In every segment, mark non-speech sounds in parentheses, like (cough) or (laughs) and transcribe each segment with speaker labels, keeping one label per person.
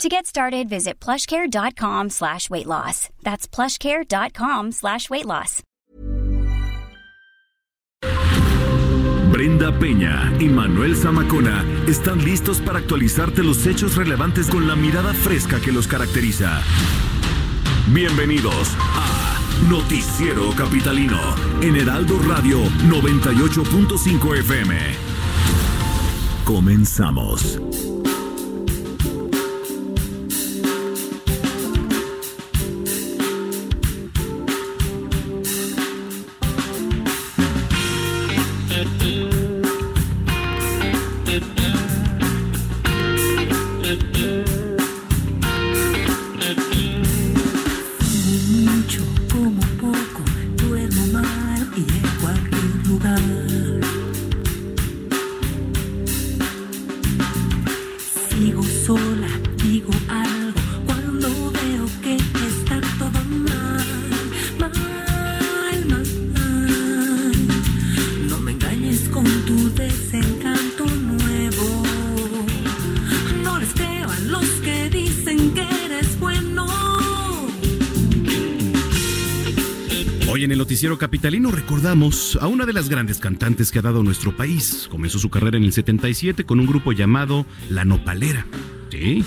Speaker 1: To get started, visit plushcare.com slash weight loss. That's plushcare.com slash weight loss.
Speaker 2: Brenda Peña y Manuel Zamacona están listos para actualizarte los hechos relevantes con la mirada fresca que los caracteriza. Bienvenidos a Noticiero Capitalino en Heraldo Radio 98.5 FM. Comenzamos.
Speaker 3: Hoy en el noticiero capitalino recordamos a una de las grandes cantantes que ha dado nuestro país. Comenzó su carrera en el 77 con un grupo llamado La Nopalera. Sí.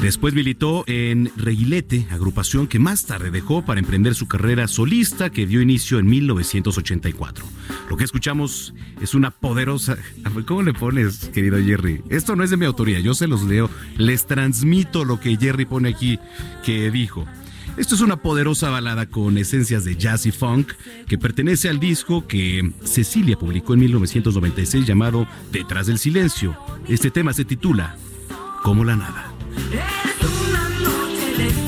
Speaker 3: Después militó en Reguilete, agrupación que más tarde dejó para emprender su carrera solista que dio inicio en 1984. Lo que escuchamos es una poderosa... (laughs) ¿Cómo le pones, querido Jerry? Esto no es de mi autoría, yo se los leo. Les transmito lo que Jerry pone aquí que dijo. Esto es una poderosa balada con esencias de jazz y funk que pertenece al disco que Cecilia publicó en 1996 llamado Detrás del Silencio. Este tema se titula Como la nada.
Speaker 4: Es una noche de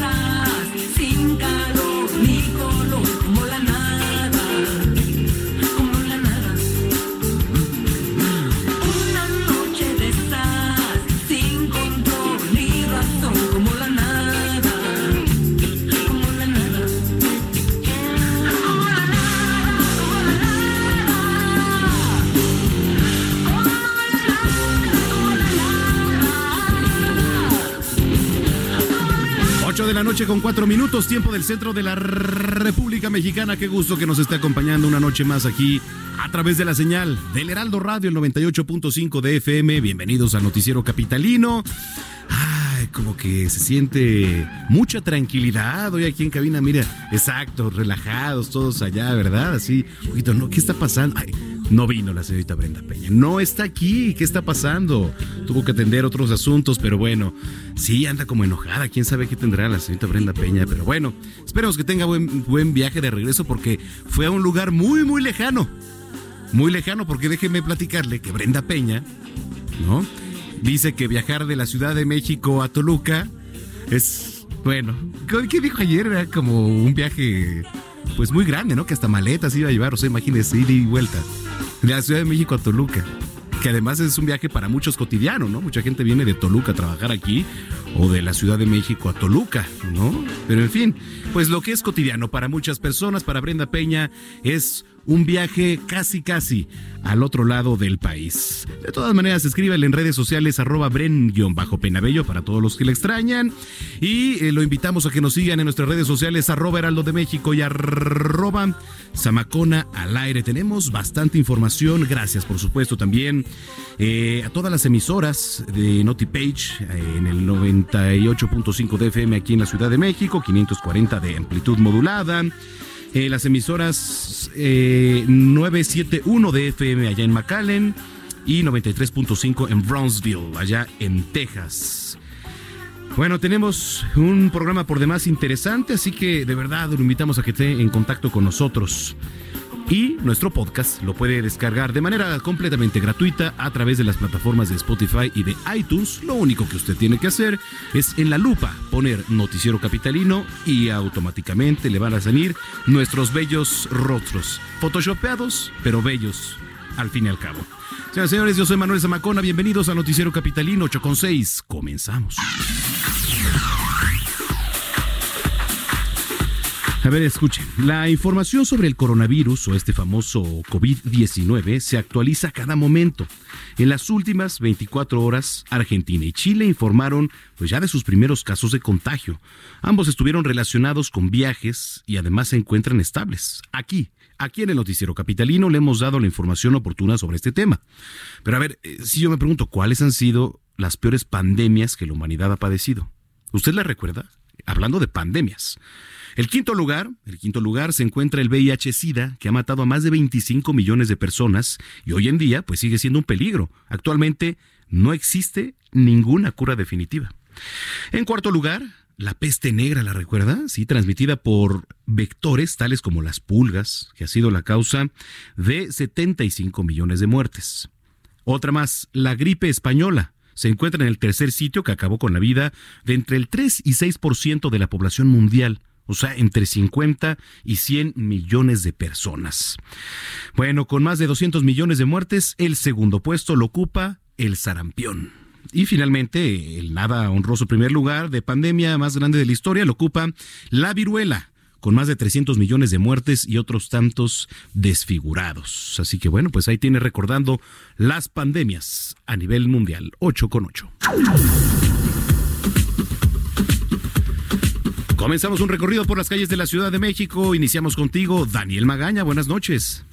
Speaker 3: 8 de la noche con 4 minutos, tiempo del centro de la República Mexicana. Qué gusto que nos esté acompañando una noche más aquí a través de la señal del Heraldo Radio, el 98.5 de FM. Bienvenidos al Noticiero Capitalino. Ay, como que se siente mucha tranquilidad hoy aquí en cabina. Mira, exacto, relajados todos allá, ¿verdad? Así, un poquito, ¿no? ¿Qué está pasando? Ay, no vino la señorita Brenda Peña. No está aquí. ¿Qué está pasando? Tuvo que atender otros asuntos, pero bueno, sí anda como enojada. Quién sabe qué tendrá la señorita Brenda Peña. Pero bueno, esperemos que tenga buen, buen viaje de regreso porque fue a un lugar muy, muy lejano. Muy lejano, porque déjeme platicarle que Brenda Peña, ¿no? Dice que viajar de la Ciudad de México a Toluca es, bueno, ¿qué dijo ayer? Era como un viaje, pues muy grande, ¿no? Que hasta maletas iba a llevar, o sea, imagínese, ida y vuelta. De la Ciudad de México a Toluca. Que además es un viaje para muchos cotidiano, ¿no? Mucha gente viene de Toluca a trabajar aquí o de la Ciudad de México a Toluca, ¿no? Pero en fin, pues lo que es cotidiano para muchas personas, para Brenda Peña, es un viaje casi casi al otro lado del país. De todas maneras, escríbele en redes sociales arroba bren-penabello para todos los que le extrañan. Y eh, lo invitamos a que nos sigan en nuestras redes sociales arroba heraldo de México y arroba zamacona al aire. Tenemos bastante información. Gracias, por supuesto, también eh, a todas las emisoras de NotiPage eh, en el 98.5 de FM aquí en la Ciudad de México, 540 de amplitud modulada. Eh, las emisoras eh, 971 de FM allá en McAllen y 93.5 en Brownsville, allá en Texas. Bueno, tenemos un programa por demás interesante, así que de verdad lo invitamos a que esté en contacto con nosotros. Y nuestro podcast lo puede descargar de manera completamente gratuita a través de las plataformas de Spotify y de iTunes. Lo único que usted tiene que hacer es en la lupa poner Noticiero Capitalino y automáticamente le van a salir nuestros bellos rostros. Photoshopeados, pero bellos al fin y al cabo. Señoras y señores, yo soy Manuel Zamacona. Bienvenidos a Noticiero Capitalino 8 con 6. Comenzamos. A ver, escuchen. La información sobre el coronavirus o este famoso COVID-19 se actualiza cada momento. En las últimas 24 horas, Argentina y Chile informaron pues ya de sus primeros casos de contagio. Ambos estuvieron relacionados con viajes y además se encuentran estables. Aquí, aquí en el noticiero capitalino le hemos dado la información oportuna sobre este tema. Pero a ver, eh, si yo me pregunto cuáles han sido las peores pandemias que la humanidad ha padecido. ¿Usted la recuerda? Hablando de pandemias. El quinto lugar, el quinto lugar se encuentra el VIH-Sida, que ha matado a más de 25 millones de personas y hoy en día pues sigue siendo un peligro. Actualmente no existe ninguna cura definitiva. En cuarto lugar, la peste negra, ¿la recuerda? Sí, transmitida por vectores tales como las pulgas, que ha sido la causa de 75 millones de muertes. Otra más, la gripe española. Se encuentra en el tercer sitio que acabó con la vida de entre el 3 y 6% de la población mundial o sea, entre 50 y 100 millones de personas. Bueno, con más de 200 millones de muertes, el segundo puesto lo ocupa el sarampión. Y finalmente, el nada honroso primer lugar de pandemia más grande de la historia lo ocupa la viruela, con más de 300 millones de muertes y otros tantos desfigurados. Así que bueno, pues ahí tiene recordando las pandemias a nivel mundial, 8 con 8. Comenzamos un recorrido por las calles de la Ciudad de México. Iniciamos contigo, Daniel Magaña. Buenas noches.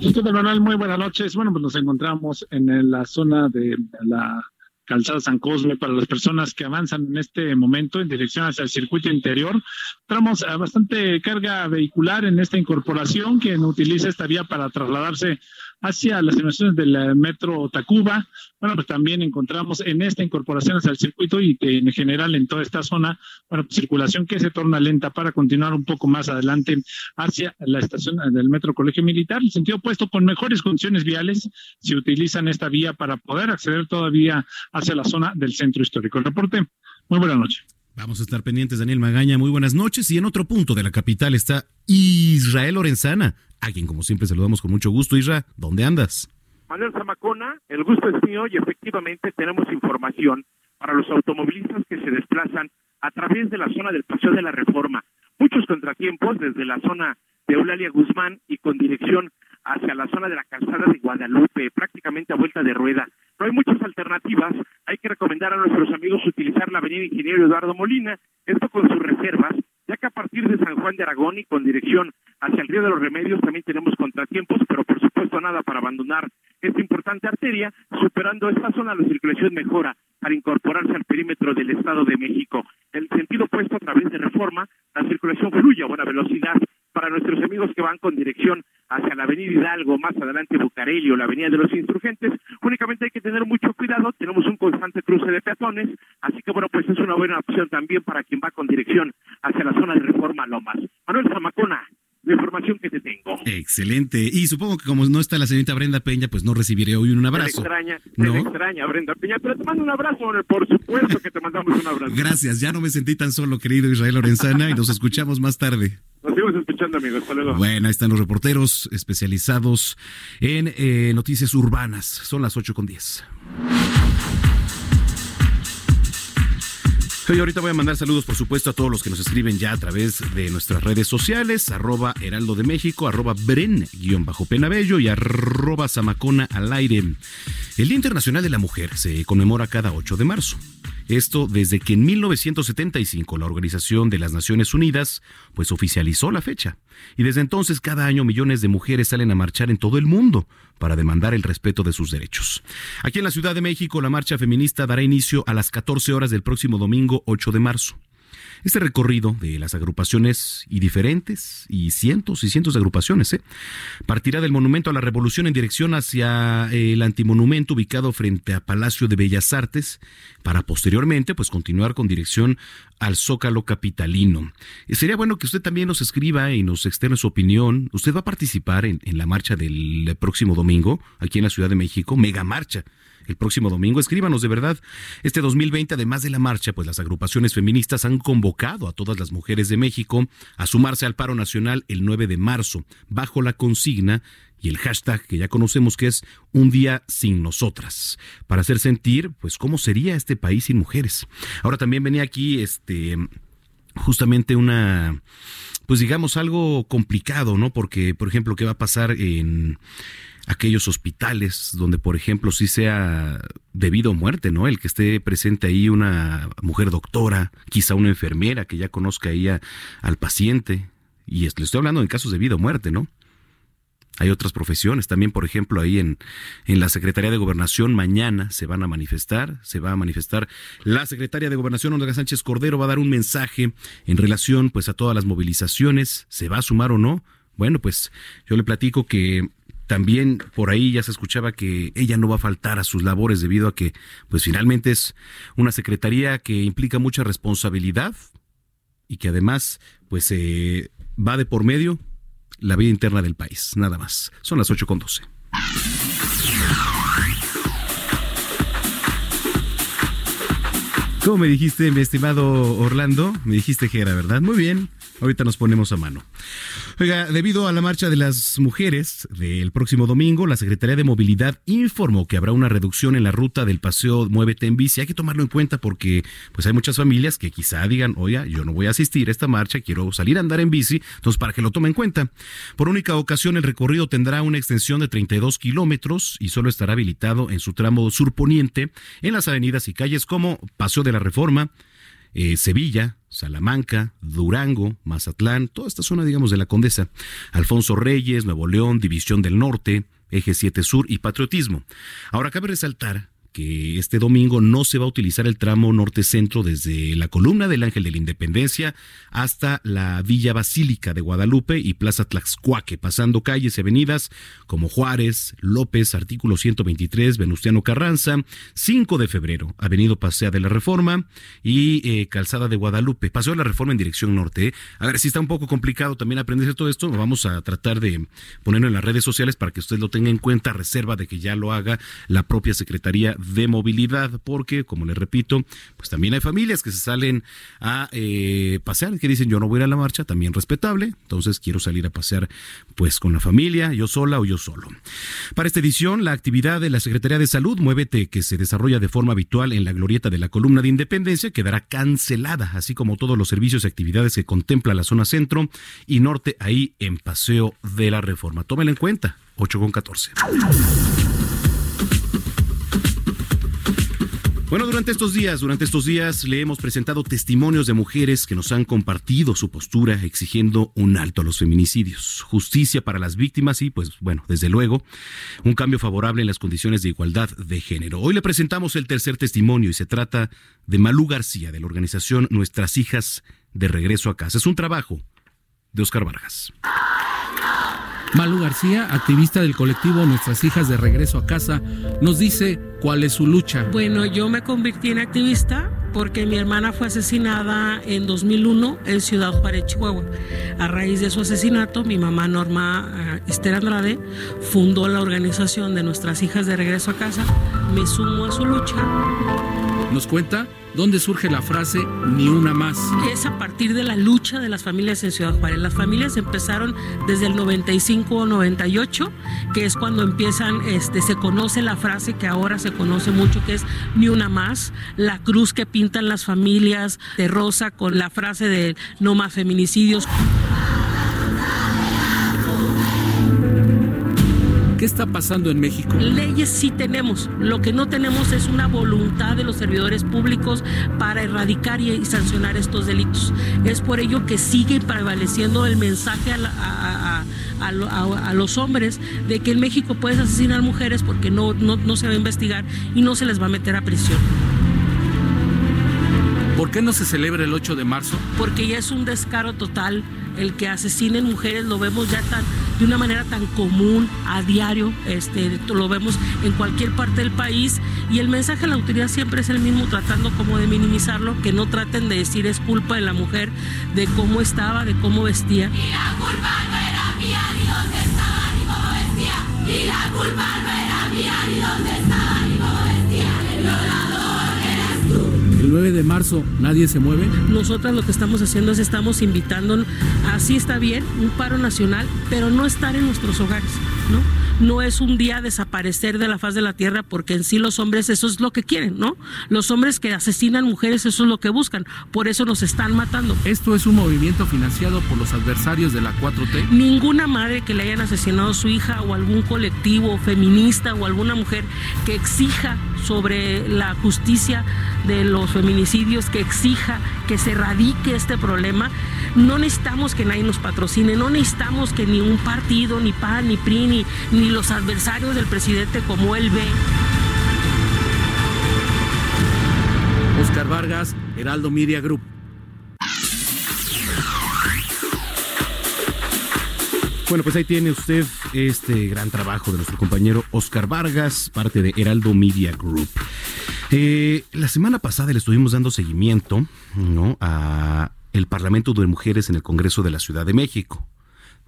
Speaker 5: ¿Qué Manuel? Muy buenas noches. Bueno, pues nos encontramos en la zona de la calzada San Cosme para las personas que avanzan en este momento en dirección hacia el circuito interior. Tenemos bastante carga vehicular en esta incorporación, quien utiliza esta vía para trasladarse hacia las estaciones del eh, metro Tacuba. Bueno, pues también encontramos en esta incorporación hacia el circuito y en general en toda esta zona, bueno, pues circulación que se torna lenta para continuar un poco más adelante hacia la estación del metro Colegio Militar. En sentido opuesto, con mejores condiciones viales, se utilizan esta vía para poder acceder todavía hacia la zona del centro histórico. El reporte, muy buena noche.
Speaker 3: Vamos a estar pendientes, Daniel Magaña. Muy buenas noches. Y en otro punto de la capital está Israel Lorenzana, a quien como siempre saludamos con mucho gusto. Isra, ¿dónde andas?
Speaker 6: Manuel Zamacona, el gusto es mío y efectivamente tenemos información para los automovilistas que se desplazan a través de la zona del Paseo de la Reforma. Muchos contratiempos desde la zona de Eulalia Guzmán y con dirección hacia la zona de la calzada de Guadalupe, prácticamente a vuelta de rueda. No hay muchas alternativas. Hay que recomendar a nuestros amigos utilizar la avenida Ingeniero Eduardo Molina, esto con sus reservas, ya que a partir de San Juan de Aragón y con dirección hacia el Río de los Remedios también tenemos contratiempos, pero por supuesto nada para abandonar esta importante arteria. Superando esta zona, la circulación mejora para incorporarse al perímetro del Estado de México. El sentido opuesto a través de reforma, la circulación fluye a buena velocidad para nuestros amigos que van con dirección hacia la avenida Hidalgo, más adelante Bucareli o la avenida de los Insurgentes, únicamente hay que tener mucho cuidado, tenemos un constante cruce de peatones, así que bueno, pues es una buena opción también para quien va con dirección hacia la zona de Reforma Lomas. Manuel Zamacona, la información que te tengo.
Speaker 3: Excelente. Y supongo que como no está la señorita Brenda Peña, pues no recibiré hoy un abrazo.
Speaker 6: Te extraña, ¿No? extraña Brenda Peña, pero te mando un abrazo, por supuesto que te mandamos un abrazo.
Speaker 3: Gracias, ya no me sentí tan solo, querido Israel Lorenzana, y nos escuchamos más tarde.
Speaker 6: Nos seguimos escuchando, amigos. Hasta luego.
Speaker 3: Bueno, ahí están los reporteros especializados en eh, noticias urbanas. Son las 8 con 10. Hoy ahorita voy a mandar saludos, por supuesto, a todos los que nos escriben ya a través de nuestras redes sociales, arroba Heraldo de México, arroba Bren, guion bajo Penabello y arroba Zamacona al aire. El Día Internacional de la Mujer se conmemora cada 8 de marzo. Esto desde que en 1975 la Organización de las Naciones Unidas pues oficializó la fecha. Y desde entonces cada año millones de mujeres salen a marchar en todo el mundo para demandar el respeto de sus derechos. Aquí en la Ciudad de México la marcha feminista dará inicio a las 14 horas del próximo domingo 8 de marzo. Este recorrido de las agrupaciones y diferentes y cientos y cientos de agrupaciones ¿eh? partirá del Monumento a la Revolución en dirección hacia el antimonumento ubicado frente a Palacio de Bellas Artes para posteriormente pues continuar con dirección al Zócalo Capitalino. Y sería bueno que usted también nos escriba y nos externe su opinión. ¿Usted va a participar en, en la marcha del próximo domingo aquí en la Ciudad de México? Mega marcha el próximo domingo. Escríbanos de verdad. Este 2020, además de la marcha, pues las agrupaciones feministas han convocado a todas las mujeres de México a sumarse al paro nacional el 9 de marzo, bajo la consigna y el hashtag que ya conocemos que es un día sin nosotras, para hacer sentir pues cómo sería este país sin mujeres. Ahora también venía aquí este justamente una pues digamos algo complicado, ¿no? Porque por ejemplo, ¿qué va a pasar en aquellos hospitales donde, por ejemplo, sí sea debido a muerte, ¿no? El que esté presente ahí una mujer doctora, quizá una enfermera que ya conozca ahí al paciente. Y le estoy hablando en casos de vida o muerte, ¿no? Hay otras profesiones también, por ejemplo, ahí en, en la Secretaría de Gobernación mañana se van a manifestar, se va a manifestar la Secretaria de Gobernación, Olga Sánchez Cordero, va a dar un mensaje en relación pues a todas las movilizaciones, se va a sumar o no. Bueno, pues yo le platico que también por ahí ya se escuchaba que ella no va a faltar a sus labores debido a que, pues finalmente es una secretaría que implica mucha responsabilidad y que además, pues eh, va de por medio la vida interna del país, nada más. Son las 8 con 12. ¿Cómo me dijiste, mi estimado Orlando? Me dijiste que era verdad. Muy bien. Ahorita nos ponemos a mano. Oiga, debido a la marcha de las mujeres del próximo domingo, la Secretaría de Movilidad informó que habrá una reducción en la ruta del paseo Muévete en bici. Hay que tomarlo en cuenta porque pues hay muchas familias que quizá digan, oye, yo no voy a asistir a esta marcha, quiero salir a andar en bici, entonces para que lo tomen en cuenta. Por única ocasión, el recorrido tendrá una extensión de 32 kilómetros y solo estará habilitado en su tramo surponiente en las avenidas y calles como Paseo de la Reforma, eh, Sevilla, Salamanca, Durango, Mazatlán, toda esta zona, digamos, de la Condesa, Alfonso Reyes, Nuevo León, División del Norte, Eje 7 Sur y Patriotismo. Ahora cabe resaltar que este domingo no se va a utilizar el tramo norte-centro desde la columna del Ángel de la Independencia hasta la Villa Basílica de Guadalupe y Plaza Tlaxcuaque, pasando calles y avenidas como Juárez, López, artículo 123, Venustiano Carranza, 5 de febrero, Avenida Pasea de la Reforma y eh, Calzada de Guadalupe. Paseo de la Reforma en dirección norte. A ver, si está un poco complicado también aprenderse todo esto, vamos a tratar de ponerlo en las redes sociales para que usted lo tenga en cuenta, reserva de que ya lo haga la propia Secretaría de movilidad, porque, como les repito, pues también hay familias que se salen a eh, pasear, que dicen yo no voy a ir a la marcha, también respetable, entonces quiero salir a pasear pues con la familia, yo sola o yo solo. Para esta edición, la actividad de la Secretaría de Salud, Muévete, que se desarrolla de forma habitual en la glorieta de la columna de Independencia, quedará cancelada, así como todos los servicios y actividades que contempla la zona centro y norte ahí en Paseo de la Reforma. Tómenla en cuenta, 8 con 14. Bueno, durante estos días, durante estos días le hemos presentado testimonios de mujeres que nos han compartido su postura exigiendo un alto a los feminicidios, justicia para las víctimas y, pues bueno, desde luego, un cambio favorable en las condiciones de igualdad de género. Hoy le presentamos el tercer testimonio y se trata de Malú García de la organización Nuestras Hijas de Regreso a Casa. Es un trabajo de Oscar Vargas.
Speaker 7: Malu García, activista del colectivo Nuestras Hijas de Regreso a Casa, nos dice cuál es su lucha.
Speaker 8: Bueno, yo me convertí en activista porque mi hermana fue asesinada en 2001 en Ciudad Juárez, Chihuahua. A raíz de su asesinato, mi mamá Norma eh, Esther Andrade fundó la organización de Nuestras Hijas de Regreso a Casa. Me sumo a su lucha.
Speaker 7: Nos cuenta dónde surge la frase ni una más.
Speaker 8: Es a partir de la lucha de las familias en Ciudad Juárez. Las familias empezaron desde el 95 o 98, que es cuando empiezan, este, se conoce la frase que ahora se conoce mucho, que es ni una más, la cruz que pintan las familias de rosa con la frase de no más feminicidios.
Speaker 7: ¿Qué está pasando en México?
Speaker 8: Leyes sí tenemos, lo que no tenemos es una voluntad de los servidores públicos para erradicar y sancionar estos delitos. Es por ello que sigue prevaleciendo el mensaje a, la, a, a, a, los hombres de que en México puedes asesinar mujeres porque no, no, no se va a investigar y no se les va a meter a prisión.
Speaker 7: ¿Por qué no se celebra el 8 de marzo?
Speaker 8: Porque ya es un descaro total el que asesinen mujeres, lo vemos ya tan de una manera tan común a diario, este, lo vemos en cualquier parte del país y el mensaje de la autoridad siempre es el mismo, tratando como de minimizarlo, que no traten de decir es culpa de la mujer, de cómo estaba, de cómo vestía.
Speaker 4: Y la culpa no era mía, ni dónde estaba, ni cómo vestía. Y la culpa no era mía, ni dónde estaba, ni cómo vestía. El
Speaker 7: 9 de marzo nadie se mueve.
Speaker 8: Nosotras lo que estamos haciendo es estamos invitando, así está bien, un paro nacional, pero no estar en nuestros hogares, ¿no? No es un día desaparecer de la faz de la tierra porque en sí los hombres eso es lo que quieren, ¿no? Los hombres que asesinan mujeres eso es lo que buscan, por eso nos están matando.
Speaker 7: Esto es un movimiento financiado por los adversarios de la 4T.
Speaker 8: Ninguna madre que le hayan asesinado a su hija o algún colectivo feminista o alguna mujer que exija sobre la justicia de los feminicidios, que exija que se erradique este problema. No necesitamos que nadie nos patrocine, no necesitamos que ni un partido, ni PAN, ni PRI, ni, ni los adversarios del presidente como él ve.
Speaker 7: Oscar Vargas, Heraldo Media Group.
Speaker 3: Bueno, pues ahí tiene usted este gran trabajo de nuestro compañero Oscar Vargas, parte de Heraldo Media Group. Eh, la semana pasada le estuvimos dando seguimiento ¿no? a el Parlamento de Mujeres en el Congreso de la Ciudad de México.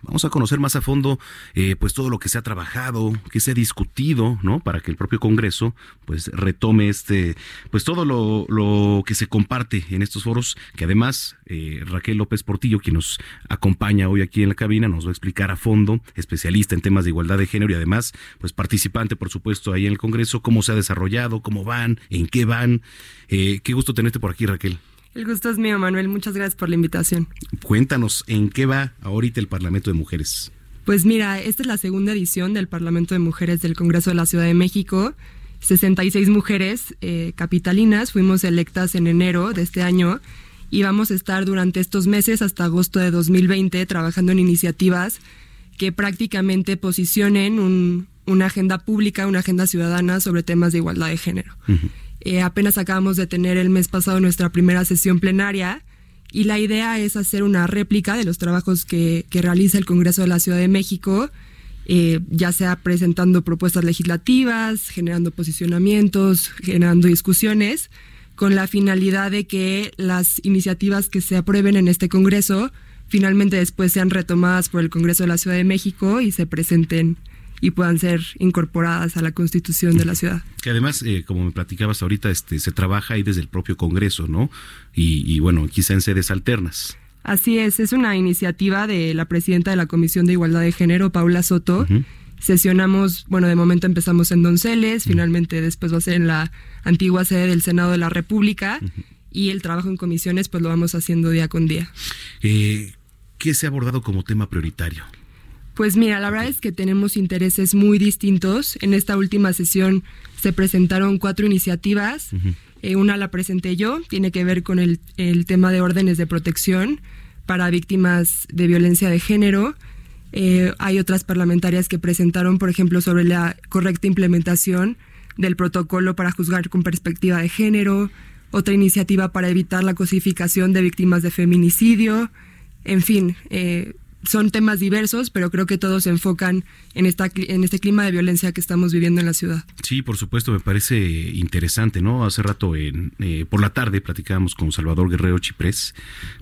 Speaker 3: Vamos a conocer más a fondo, eh, pues todo lo que se ha trabajado, que se ha discutido, ¿no? Para que el propio Congreso, pues retome este, pues todo lo, que se comparte en estos foros, que además eh, Raquel López Portillo, quien nos acompaña hoy aquí en la cabina, nos va a explicar a fondo, especialista en temas de igualdad de género y además, pues participante, por supuesto, ahí en el Congreso, cómo se ha desarrollado, cómo van, en qué van. Eh, qué gusto tenerte por aquí, Raquel.
Speaker 9: El gusto es mío, Manuel. Muchas gracias por la invitación.
Speaker 3: Cuéntanos, ¿en qué va ahorita el Parlamento de Mujeres?
Speaker 9: Pues mira, esta es la segunda edición del Parlamento de Mujeres del Congreso de la Ciudad de México. 66 mujeres eh, capitalinas fuimos electas en enero de este año y vamos a estar durante estos meses hasta agosto de 2020 trabajando en iniciativas que prácticamente posicionen un, una agenda pública, una agenda ciudadana sobre temas de igualdad de género. Eh, apenas acabamos de tener el mes pasado nuestra primera sesión plenaria y la idea es hacer una réplica de los trabajos que, que realiza el Congreso de la Ciudad de México, eh, ya sea presentando propuestas legislativas, generando posicionamientos, generando discusiones, con la finalidad de que las iniciativas que se aprueben en este Congreso finalmente después sean retomadas por el Congreso de la Ciudad de México y se presenten y puedan ser incorporadas a la constitución de la ciudad.
Speaker 3: Que además, eh, como me platicabas ahorita, este, se trabaja ahí desde el propio Congreso, ¿no? Y, y, bueno, quizá en sedes alternas.
Speaker 9: Así es, es una iniciativa de la presidenta de la Comisión de Igualdad de Género, Paula Soto. Uh -huh. Sesionamos, bueno, de momento empezamos en Donceles, uh -huh. finalmente después va a ser en la antigua sede del Senado de la República uh -huh. y el trabajo en comisiones pues lo vamos haciendo día con día.
Speaker 3: Eh, ¿Qué se ha abordado como tema prioritario?
Speaker 9: Pues mira, la verdad es que tenemos intereses muy distintos. En esta última sesión se presentaron cuatro iniciativas. Uh -huh. eh, una la presenté yo, tiene que ver con el, el, tema de órdenes de protección para víctimas de violencia de género. Eh, hay otras parlamentarias que presentaron, por ejemplo, sobre la correcta implementación del protocolo para juzgar con perspectiva de género, otra iniciativa para evitar la cosificación de víctimas de feminicidio, en fin, eh, son temas diversos, pero creo que todos se enfocan en, esta, en este clima de violencia que estamos viviendo en la ciudad.
Speaker 3: Sí, por supuesto, me parece interesante, ¿no? Hace rato, en, eh, por la tarde, platicábamos con Salvador Guerrero Chiprés,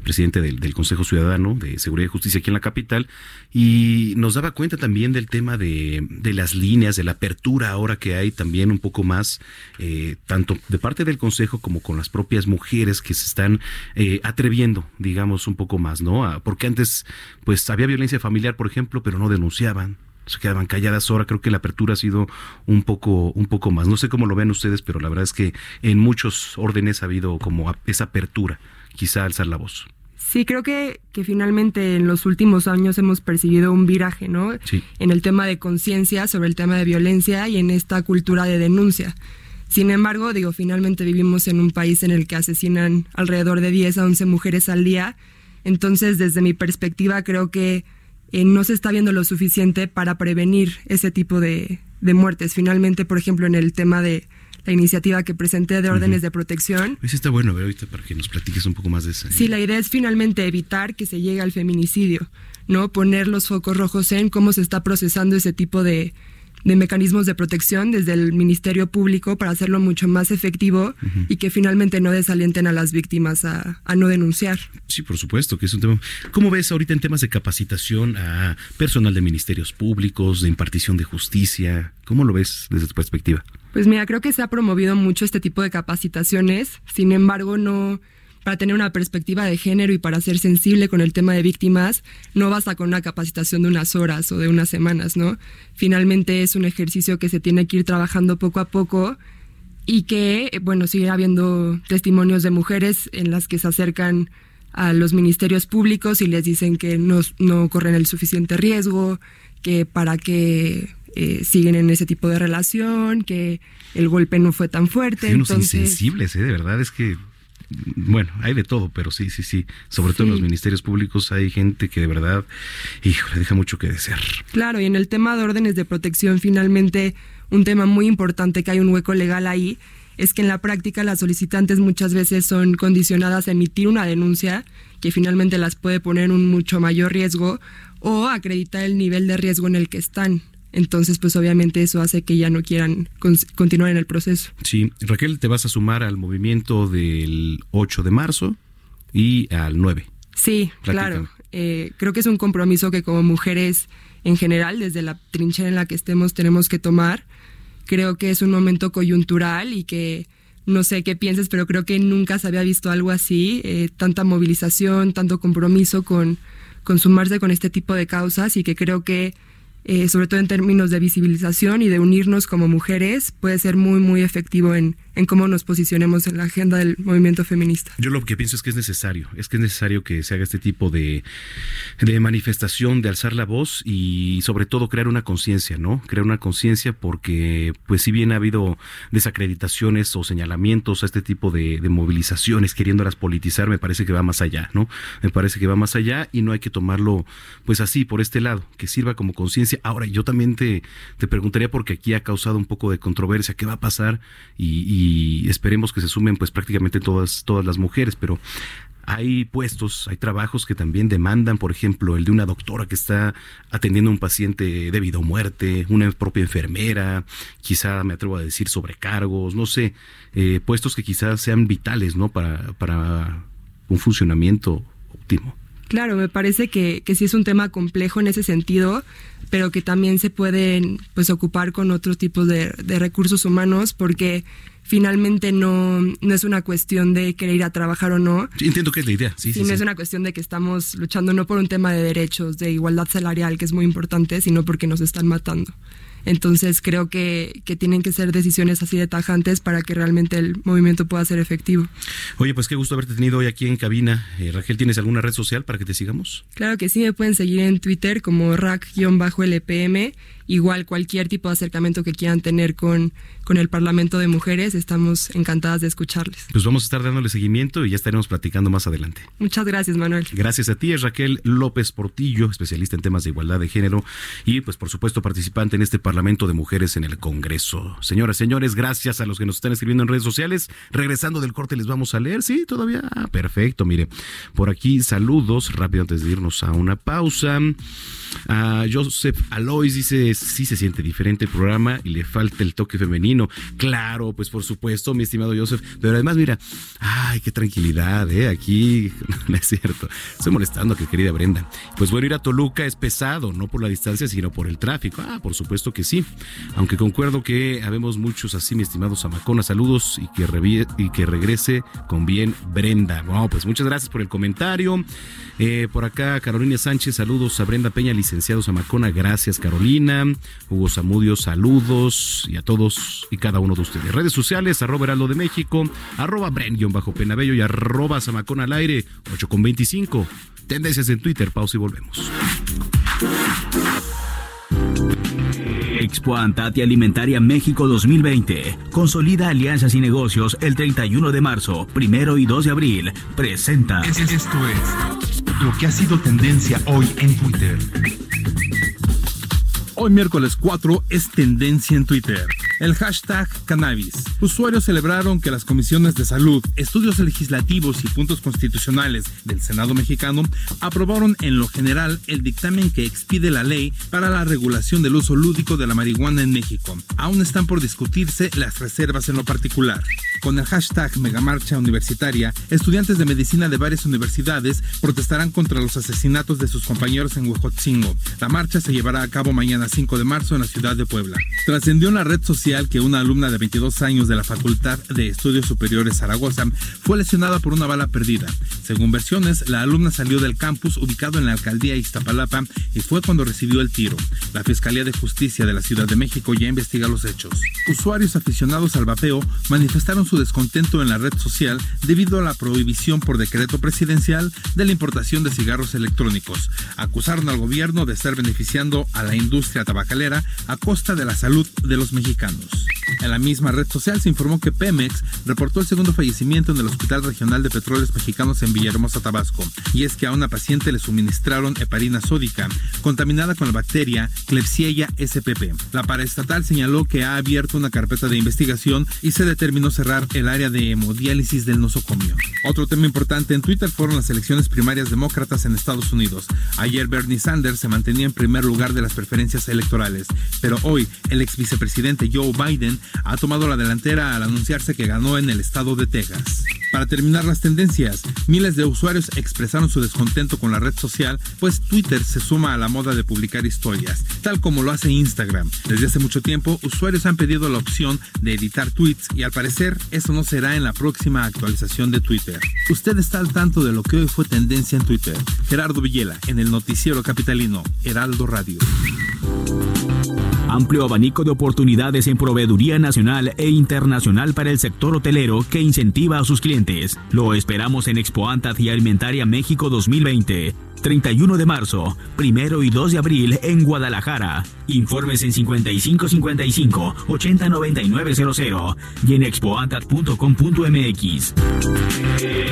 Speaker 3: presidente del, del, Consejo Ciudadano de Seguridad y Justicia aquí en la capital, y nos daba cuenta también del tema de, de las líneas, de la apertura ahora que hay también un poco más, eh, tanto de parte del Consejo como con las propias mujeres que se están eh, atreviendo, digamos, un poco más, ¿no? Porque antes, pues, había violencia familiar, por ejemplo, pero no denunciaban, se quedaban calladas. Ahora creo que la apertura ha sido un poco, un poco más. No sé cómo lo ven ustedes, pero la verdad es que en muchos órdenes ha habido como esa apertura, quizá alzar la voz.
Speaker 9: Sí, creo que, que finalmente en los últimos años hemos percibido un viraje, ¿no?
Speaker 3: Sí.
Speaker 9: En el tema de conciencia sobre el tema de violencia y en esta cultura de denuncia. Sin embargo, digo, finalmente vivimos en un país en el que asesinan alrededor de 10 a 11 mujeres al día. Entonces, desde mi perspectiva, creo que eh, no se está viendo lo suficiente para prevenir ese tipo de, de, muertes. Finalmente, por ejemplo, en el tema de la iniciativa que presenté de órdenes de protección.
Speaker 3: Ese está bueno, a ver, ahorita para que nos platiques un poco más de eso.
Speaker 9: Sí, la idea es finalmente evitar que se llegue al feminicidio, ¿no? Poner los focos rojos en cómo se está procesando ese tipo de, de mecanismos de protección desde el Ministerio Público para hacerlo mucho más efectivo y que finalmente no desalienten a las víctimas a, a, no denunciar.
Speaker 3: Sí, por supuesto, que es un tema. ¿Cómo ves ahorita en temas de capacitación a personal de ministerios públicos, de impartición de justicia? ¿Cómo lo ves desde tu perspectiva?
Speaker 9: Pues mira, creo que se ha promovido mucho este tipo de capacitaciones, sin embargo no para tener una perspectiva de género y para ser sensible con el tema de víctimas, no basta con una capacitación de unas horas o de unas semanas, ¿no? Finalmente es un ejercicio que se tiene que ir trabajando poco a poco y que, bueno, sigue habiendo testimonios de mujeres en las que se acercan a los ministerios públicos y les dicen que no, no corren el suficiente riesgo, que para que eh, siguen en ese tipo de relación, que el golpe no fue tan fuerte.
Speaker 3: Sí, entonces... insensibles, ¿eh? de verdad es que bueno, hay de todo, pero sí, sí, sí. Sobre todo en los ministerios públicos hay gente que de verdad, hijo, le deja mucho que desear.
Speaker 9: Claro, y en el tema de órdenes de protección, finalmente, un tema muy importante que hay un hueco legal ahí, es que en la práctica las solicitantes muchas veces son condicionadas a emitir una denuncia que finalmente las puede poner en un mucho mayor riesgo o acreditar el nivel de riesgo en el que están. Entonces, pues obviamente eso hace que ya no quieran continuar en el proceso.
Speaker 3: Sí, Raquel, te vas a sumar al movimiento del 8 de marzo y al 9.
Speaker 9: Sí, claro. Eh, creo que es un compromiso que como mujeres en general, desde la trinchera en la que estemos, tenemos que tomar. Creo que es un momento coyuntural y que no sé qué pienses, pero creo que nunca se había visto algo así, eh, tanta movilización, tanto compromiso con, con sumarse con este tipo de causas y que creo que eh, sobre todo en términos de visibilización y de unirnos como mujeres, puede ser muy, muy efectivo en, en cómo nos posicionemos en la agenda del movimiento feminista.
Speaker 3: Yo lo que pienso es que es necesario, es que es necesario que se haga este tipo de, de manifestación, de alzar la voz y sobre todo crear una conciencia, ¿no? Crear una conciencia porque, pues si bien ha habido desacreditaciones o señalamientos a este tipo de, movilizaciones queriéndolas politizar, me parece que va más allá, ¿no? Me parece que va más allá y no hay que tomarlo pues así, por este lado, que sirva como conciencia Ahora, yo también te, te preguntaría, porque aquí ha causado un poco de controversia, ¿qué va a pasar? Y, esperemos que se sumen pues prácticamente todas, todas las mujeres, pero hay puestos, hay trabajos que también demandan, por ejemplo, el de una doctora que está atendiendo a un paciente debido a muerte, una propia enfermera, quizá me atrevo a decir sobrecargos, no sé, eh, puestos que quizás sean vitales, ¿no? Para, para un funcionamiento óptimo.
Speaker 9: Claro, me parece que, que sí es un tema complejo en ese sentido, pero que también se pueden pues ocupar con otros tipos de, de recursos humanos porque finalmente no, no es una cuestión de querer ir a trabajar o no.
Speaker 3: entiendo que es la idea, sí, sí,
Speaker 9: no es una cuestión de que estamos luchando no por un tema de derechos, de igualdad salarial, que es muy importante, sino porque nos están matando. Entonces creo que, que, tienen que ser decisiones así de tajantes para que realmente el movimiento pueda ser efectivo.
Speaker 3: Oye, pues qué gusto haberte tenido hoy aquí en cabina. Eh, Raquel, ¿tienes alguna red social para que te sigamos?
Speaker 9: Claro que sí, me pueden seguir en Twitter como rack-lpm igual cualquier tipo de acercamiento que quieran tener con, con el Parlamento de Mujeres, estamos encantadas de escucharles.
Speaker 3: Pues vamos a estar dándole seguimiento y ya estaremos platicando más adelante.
Speaker 9: Muchas gracias, Manuel.
Speaker 3: Gracias a ti, es Raquel López Portillo, especialista en temas de igualdad de género y pues por supuesto participante en este Parlamento de Mujeres en el Congreso. Señoras, señores, gracias a los que nos están escribiendo en redes sociales. Regresando del corte les vamos a leer, sí, todavía. Ah, perfecto, mire. Por aquí saludos, rápido antes de irnos a una pausa. A Joseph Alois dice, sí se siente diferente el programa y le falta el toque femenino. Claro, pues por supuesto, mi estimado Joseph. Pero además, mira, ay, qué tranquilidad, ¿eh? Aquí, (laughs) no es cierto. Estoy molestando a que querida Brenda. Pues bueno, ir a Toluca es pesado, no por la distancia, sino por el tráfico. Ah, por supuesto que sí. Aunque concuerdo que habemos muchos así, mi estimado Zamacona. Saludos y que, y que regrese con bien Brenda. Bueno, pues muchas gracias por el comentario. Eh, por acá, Carolina Sánchez, saludos a Brenda Peña, licenciado Zamacona. Gracias, Carolina. Hugo Zamudio, saludos y a todos y cada uno de ustedes. Redes sociales, arroba Heraldo de México, arroba Bren-Penabello y arroba Zamacón al aire, 8 con 25. Tendencias en Twitter, pausa y volvemos.
Speaker 10: Expo Antati Alimentaria México 2020. Consolida alianzas y negocios el 31 de marzo, primero y 2 de abril. Presenta.
Speaker 11: Esto es lo que ha sido tendencia hoy en Twitter.
Speaker 12: Hoy miércoles 4 es tendencia en Twitter. El hashtag cannabis. Usuarios celebraron que las comisiones de salud, estudios legislativos y puntos constitucionales del Senado mexicano aprobaron en lo general el dictamen que expide la ley para la regulación del uso lúdico de la marihuana en México. Aún están por discutirse las reservas en lo particular. Con el hashtag Megamarcha Universitaria, estudiantes de medicina de varias universidades protestarán contra los asesinatos de sus compañeros en Huejotzingo. La marcha se llevará a cabo mañana 5 de marzo en la ciudad de Puebla. Trascendió en la red social que una alumna de 22 años de la Facultad de Estudios Superiores Zaragoza fue lesionada por una bala perdida. Según versiones, la alumna salió del campus ubicado en la alcaldía Iztapalapa y fue cuando recibió el tiro. La Fiscalía de Justicia de la Ciudad de México ya investiga los hechos. Usuarios aficionados al vapeo manifestaron su descontento en la red social debido a la prohibición por decreto presidencial de la importación de cigarros electrónicos. Acusaron al gobierno de estar beneficiando a la industria tabacalera a costa de la salud de los mexicanos. En la misma red social se informó que Pemex reportó el segundo fallecimiento en el Hospital Regional de Petróleos Mexicanos en Villahermosa, Tabasco, y es que a una paciente le suministraron heparina sódica, contaminada con la bacteria Klebsiella spp. La paraestatal señaló que ha abierto una carpeta de investigación y se determinó cerrar el área de hemodiálisis del nosocomio. Otro tema importante en Twitter fueron las elecciones primarias demócratas en Estados Unidos. Ayer Bernie Sanders se mantenía en primer lugar de las preferencias electorales, pero hoy el ex vicepresidente Joe Biden ha tomado la delantera al anunciarse que ganó en el estado de Texas. Para terminar las tendencias, miles de usuarios expresaron su descontento con la red social, pues Twitter se suma a la moda de publicar historias, tal como lo hace Instagram. Desde hace mucho tiempo, usuarios han pedido la opción de editar tweets y al parecer eso no será en la próxima actualización de Twitter. Usted está al tanto de lo que hoy fue tendencia en Twitter. Gerardo Villela, en el noticiero capitalino, Heraldo Radio.
Speaker 10: Amplio abanico de oportunidades en proveeduría nacional e internacional para el sector hotelero que incentiva a sus clientes. Lo esperamos en Expo y Alimentaria México 2020. 31 de marzo, 1 y 2 de abril en Guadalajara. Informes en 5555 809900 y en expoantat.com.mx.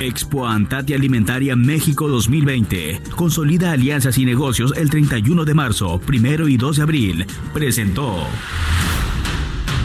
Speaker 10: Expo Antat y Alimentaria México 2020. Consolida alianzas y negocios el 31 de marzo, 1 y 2 de abril. Presentó.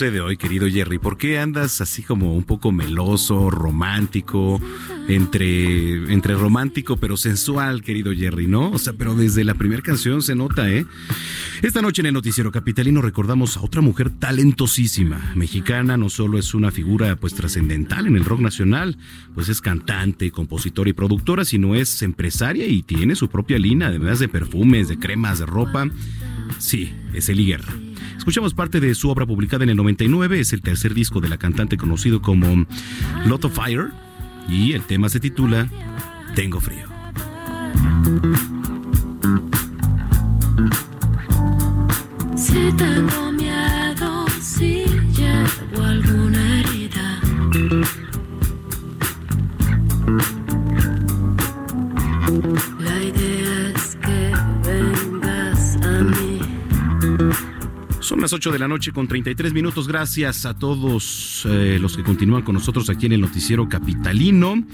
Speaker 3: Sucede hoy, querido Jerry? ¿Por qué andas así como un poco meloso, romántico, entre, entre romántico pero sensual, querido Jerry, ¿no? O sea, pero desde la primera canción se nota, ¿eh? Esta noche en el Noticiero Capitalino recordamos a otra mujer talentosísima, mexicana, no solo es una figura pues trascendental en el rock nacional, pues es cantante, compositora y productora, sino es empresaria y tiene su propia línea, además de perfumes, de cremas, de ropa. Sí, es Eli Guerra. Escuchamos parte de su obra publicada en el 99, es el tercer disco de la cantante conocido como Lot of Fire y el tema se titula Tengo frío.
Speaker 4: Si tengo miedo, si llevo alguna herida.
Speaker 3: Son las 8 de la noche con 33 minutos. Gracias a todos eh, los que continúan con nosotros aquí en el noticiero capitalino.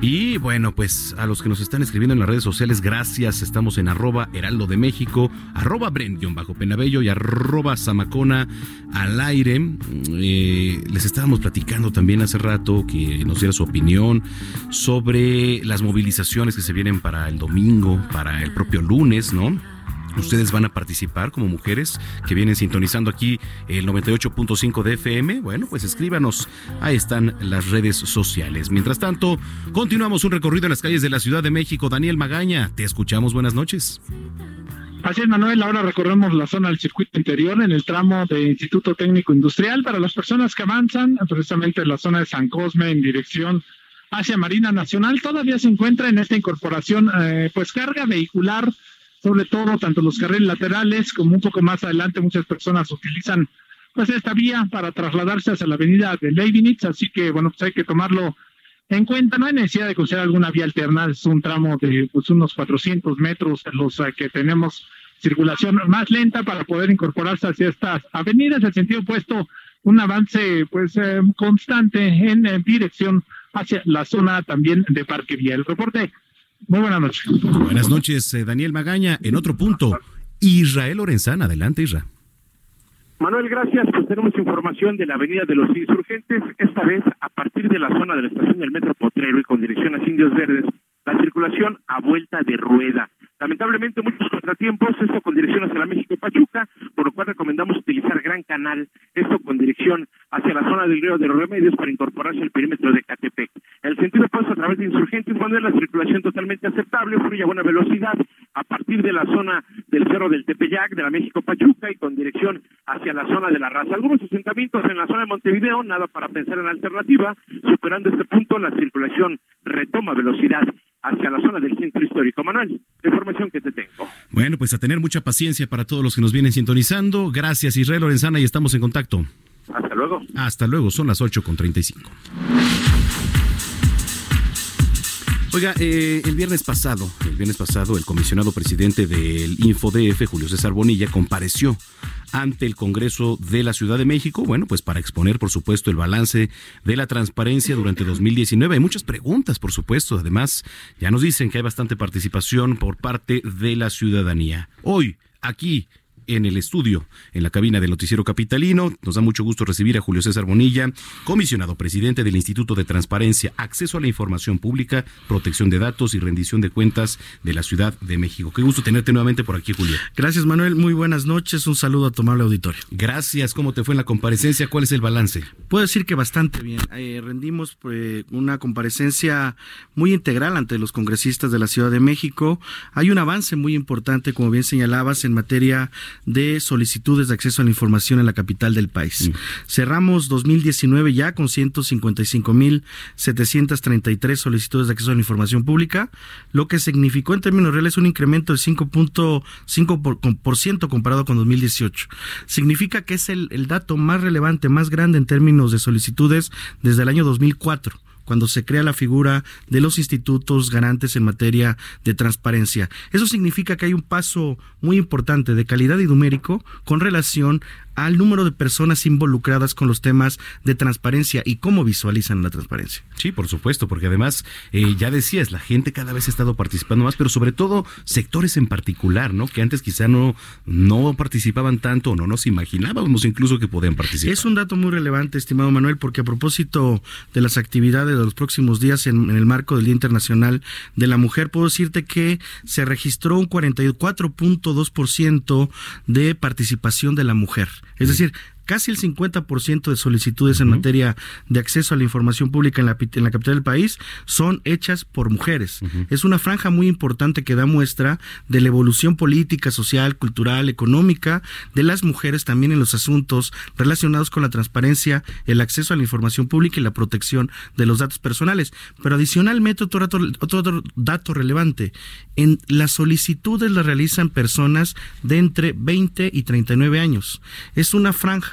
Speaker 3: Y bueno, pues a los que nos están escribiendo en las redes sociales, gracias. Estamos en arroba heraldo de México, arroba bajo penabello y arroba zamacona al aire. Eh, les estábamos platicando también hace rato que nos diera su opinión sobre las movilizaciones que se vienen para el domingo, para el propio lunes, ¿no? Ustedes van a participar como mujeres que vienen sintonizando aquí el 98.5 de FM. Bueno, pues escríbanos. Ahí están las redes sociales. Mientras tanto, continuamos un recorrido en las calles de la Ciudad de México. Daniel Magaña, te escuchamos. Buenas noches.
Speaker 5: Así es, Manuel. Ahora recorremos la zona del circuito interior en el tramo de Instituto Técnico Industrial. Para las personas que avanzan, precisamente en la zona de San Cosme en dirección hacia Marina Nacional, todavía se encuentra en esta incorporación, eh, pues carga vehicular sobre todo tanto los carriles laterales como un poco más adelante muchas personas utilizan pues esta vía para trasladarse hacia la avenida de Leibniz, así que bueno, pues hay que tomarlo en cuenta, no hay necesidad de considerar alguna vía alterna, es un tramo de pues, unos 400 metros los eh, que tenemos circulación más lenta para poder incorporarse hacia estas avenidas, en sentido opuesto, un avance pues eh, constante en, en, dirección hacia la zona también de Parque Vía. El reporte muy buenas noches.
Speaker 3: Buenas noches, eh, Daniel Magaña. En otro punto, Israel Lorenzana. Adelante, Israel.
Speaker 6: Manuel, gracias. Pues tenemos información de la Avenida de los Insurgentes, esta vez a partir de la zona de la estación del Metro Potrero y con dirección a Indios Verdes, la circulación a vuelta de rueda. Lamentablemente muchos contratiempos, esto con dirección hacia la México Pachuca, por lo cual recomendamos utilizar Gran Canal, esto con dirección hacia la zona del Río de los Remedios para incorporarse al perímetro de Catepec. El sentido opuesto a través de insurgentes, Manuel, la circulación totalmente aceptable, fluye a buena velocidad a partir de la zona del Cerro del Tepeyac, de la México Pachuca y con dirección hacia la zona de la raza. Algunos asentamientos en la zona de Montevideo, nada para pensar en alternativa, superando este punto la circulación retoma velocidad hacia la zona del centro histórico. Manuel, la información que te tengo.
Speaker 3: Bueno, pues a tener mucha paciencia para todos los que nos vienen sintonizando. Gracias Israel Lorenzana y estamos en contacto.
Speaker 6: Hasta luego.
Speaker 3: Hasta luego, son las 8 con 35. Oiga, eh, el viernes pasado, el viernes pasado, el comisionado presidente del InfoDF, Julio César Bonilla, compareció ante el Congreso de la Ciudad de México, bueno, pues para exponer, por supuesto, el balance de la transparencia durante 2019. Hay muchas preguntas, por supuesto. Además, ya nos dicen que hay bastante participación por parte de la ciudadanía. Hoy, aquí, en el estudio, en la cabina del Noticiero Capitalino. Nos da mucho gusto recibir a Julio César Bonilla, comisionado presidente del Instituto de Transparencia, Acceso a la Información Pública, Protección de Datos y Rendición de Cuentas de la Ciudad de México. Qué gusto tenerte nuevamente por aquí, Julio.
Speaker 13: Gracias, Manuel. Muy buenas noches. Un saludo a tu amable auditorio.
Speaker 3: Gracias. ¿Cómo te fue en la comparecencia? ¿Cuál es el balance?
Speaker 13: Puedo decir que bastante bien. Eh, rendimos pues, una comparecencia muy integral ante los congresistas de la Ciudad de México. Hay un avance muy importante, como bien señalabas, en materia de solicitudes de acceso a la información en la capital del país. Mm. Cerramos 2019 ya con 155.733 solicitudes de acceso a la información pública, lo que significó en términos reales un incremento de 5.5% comparado con 2018. Significa que es el, el dato más relevante, más grande en términos de solicitudes desde el año 2004 cuando se crea la figura de los institutos garantes en materia de transparencia. Eso significa que hay un paso muy importante de calidad y numérico con relación al número de personas involucradas con los temas de transparencia y cómo visualizan la transparencia.
Speaker 3: Sí, por supuesto, porque además, eh, ya decías, la gente cada vez ha estado participando más, pero sobre todo sectores en particular, ¿no? Que antes quizá no, no participaban tanto o no nos imaginábamos incluso que podían participar.
Speaker 13: Es un dato muy relevante, estimado Manuel, porque a propósito de las actividades de los próximos días en, en el marco del Día Internacional de la Mujer, puedo decirte que se registró un 44.2% de participación de la mujer. Es decir, casi el 50% de solicitudes en materia de acceso a la información pública en la, en la capital del país son hechas por mujeres. Es una franja muy importante que da muestra de la evolución política, social, cultural, económica de las mujeres también en los asuntos relacionados con la transparencia, el acceso a la información pública y la protección de los datos personales. Pero adicionalmente, otro dato, otro dato relevante, en las solicitudes las realizan personas de entre 20 y 39 años. Es una franja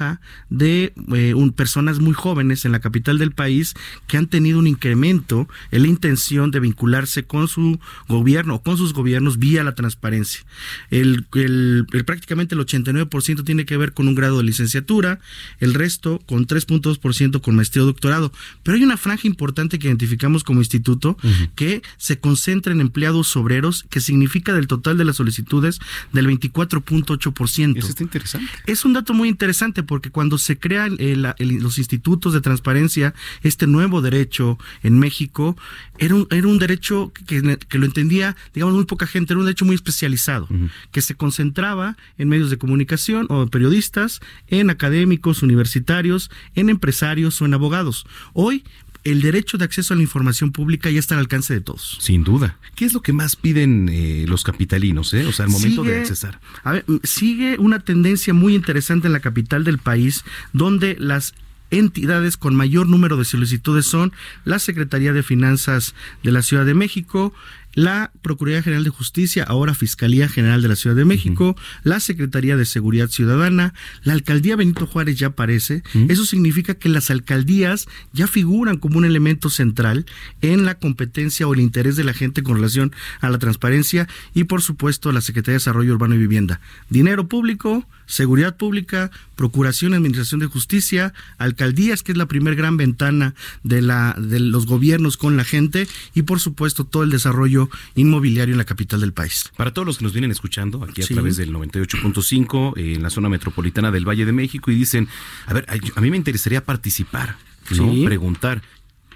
Speaker 13: de eh, un, personas muy jóvenes en la capital del país que han tenido un incremento en la intención de vincularse con su gobierno o con sus gobiernos vía la transparencia. El, el, prácticamente el 89% tiene que ver con un grado de licenciatura, el resto con 3.2% con maestría o doctorado. Pero hay una franja importante que identificamos como instituto que se concentra en empleados obreros, que significa del total de las solicitudes del 24.8%.
Speaker 3: Eso está interesante.
Speaker 13: Es un dato muy interesante porque cuando se crean los institutos de transparencia, este nuevo derecho en México, era un, era un derecho que, lo entendía, digamos, muy poca gente, era un derecho muy especializado, que se concentraba en medios de comunicación o en periodistas, en académicos, universitarios, en empresarios o en abogados. Hoy el derecho de acceso a la información pública ya está al alcance de todos.
Speaker 3: Sin duda. ¿Qué es lo que más piden eh, los capitalinos, eh? o sea, al momento de accesar?
Speaker 13: A ver, sigue una tendencia muy interesante en la capital del país, donde las entidades con mayor número de solicitudes son la Secretaría de Finanzas de la Ciudad de México, la Procuraduría General de Justicia, ahora Fiscalía General de la Ciudad de México, la Secretaría de Seguridad Ciudadana, la Alcaldía Benito Juárez ya aparece. Eso significa que las alcaldías ya figuran como un elemento central en la competencia o el interés de la gente con relación a la transparencia y, por supuesto, la Secretaría de Desarrollo Urbano y Vivienda. Dinero público, seguridad pública, procuración y administración de justicia, alcaldías, que es la primer gran ventana de, la, de los gobiernos con la gente y, por supuesto, todo el desarrollo inmobiliario en la capital del país.
Speaker 3: Para todos los que nos vienen escuchando aquí a través del 98.5 eh, en la zona metropolitana del Valle de México y dicen, a ver, a mí me interesaría participar, preguntar,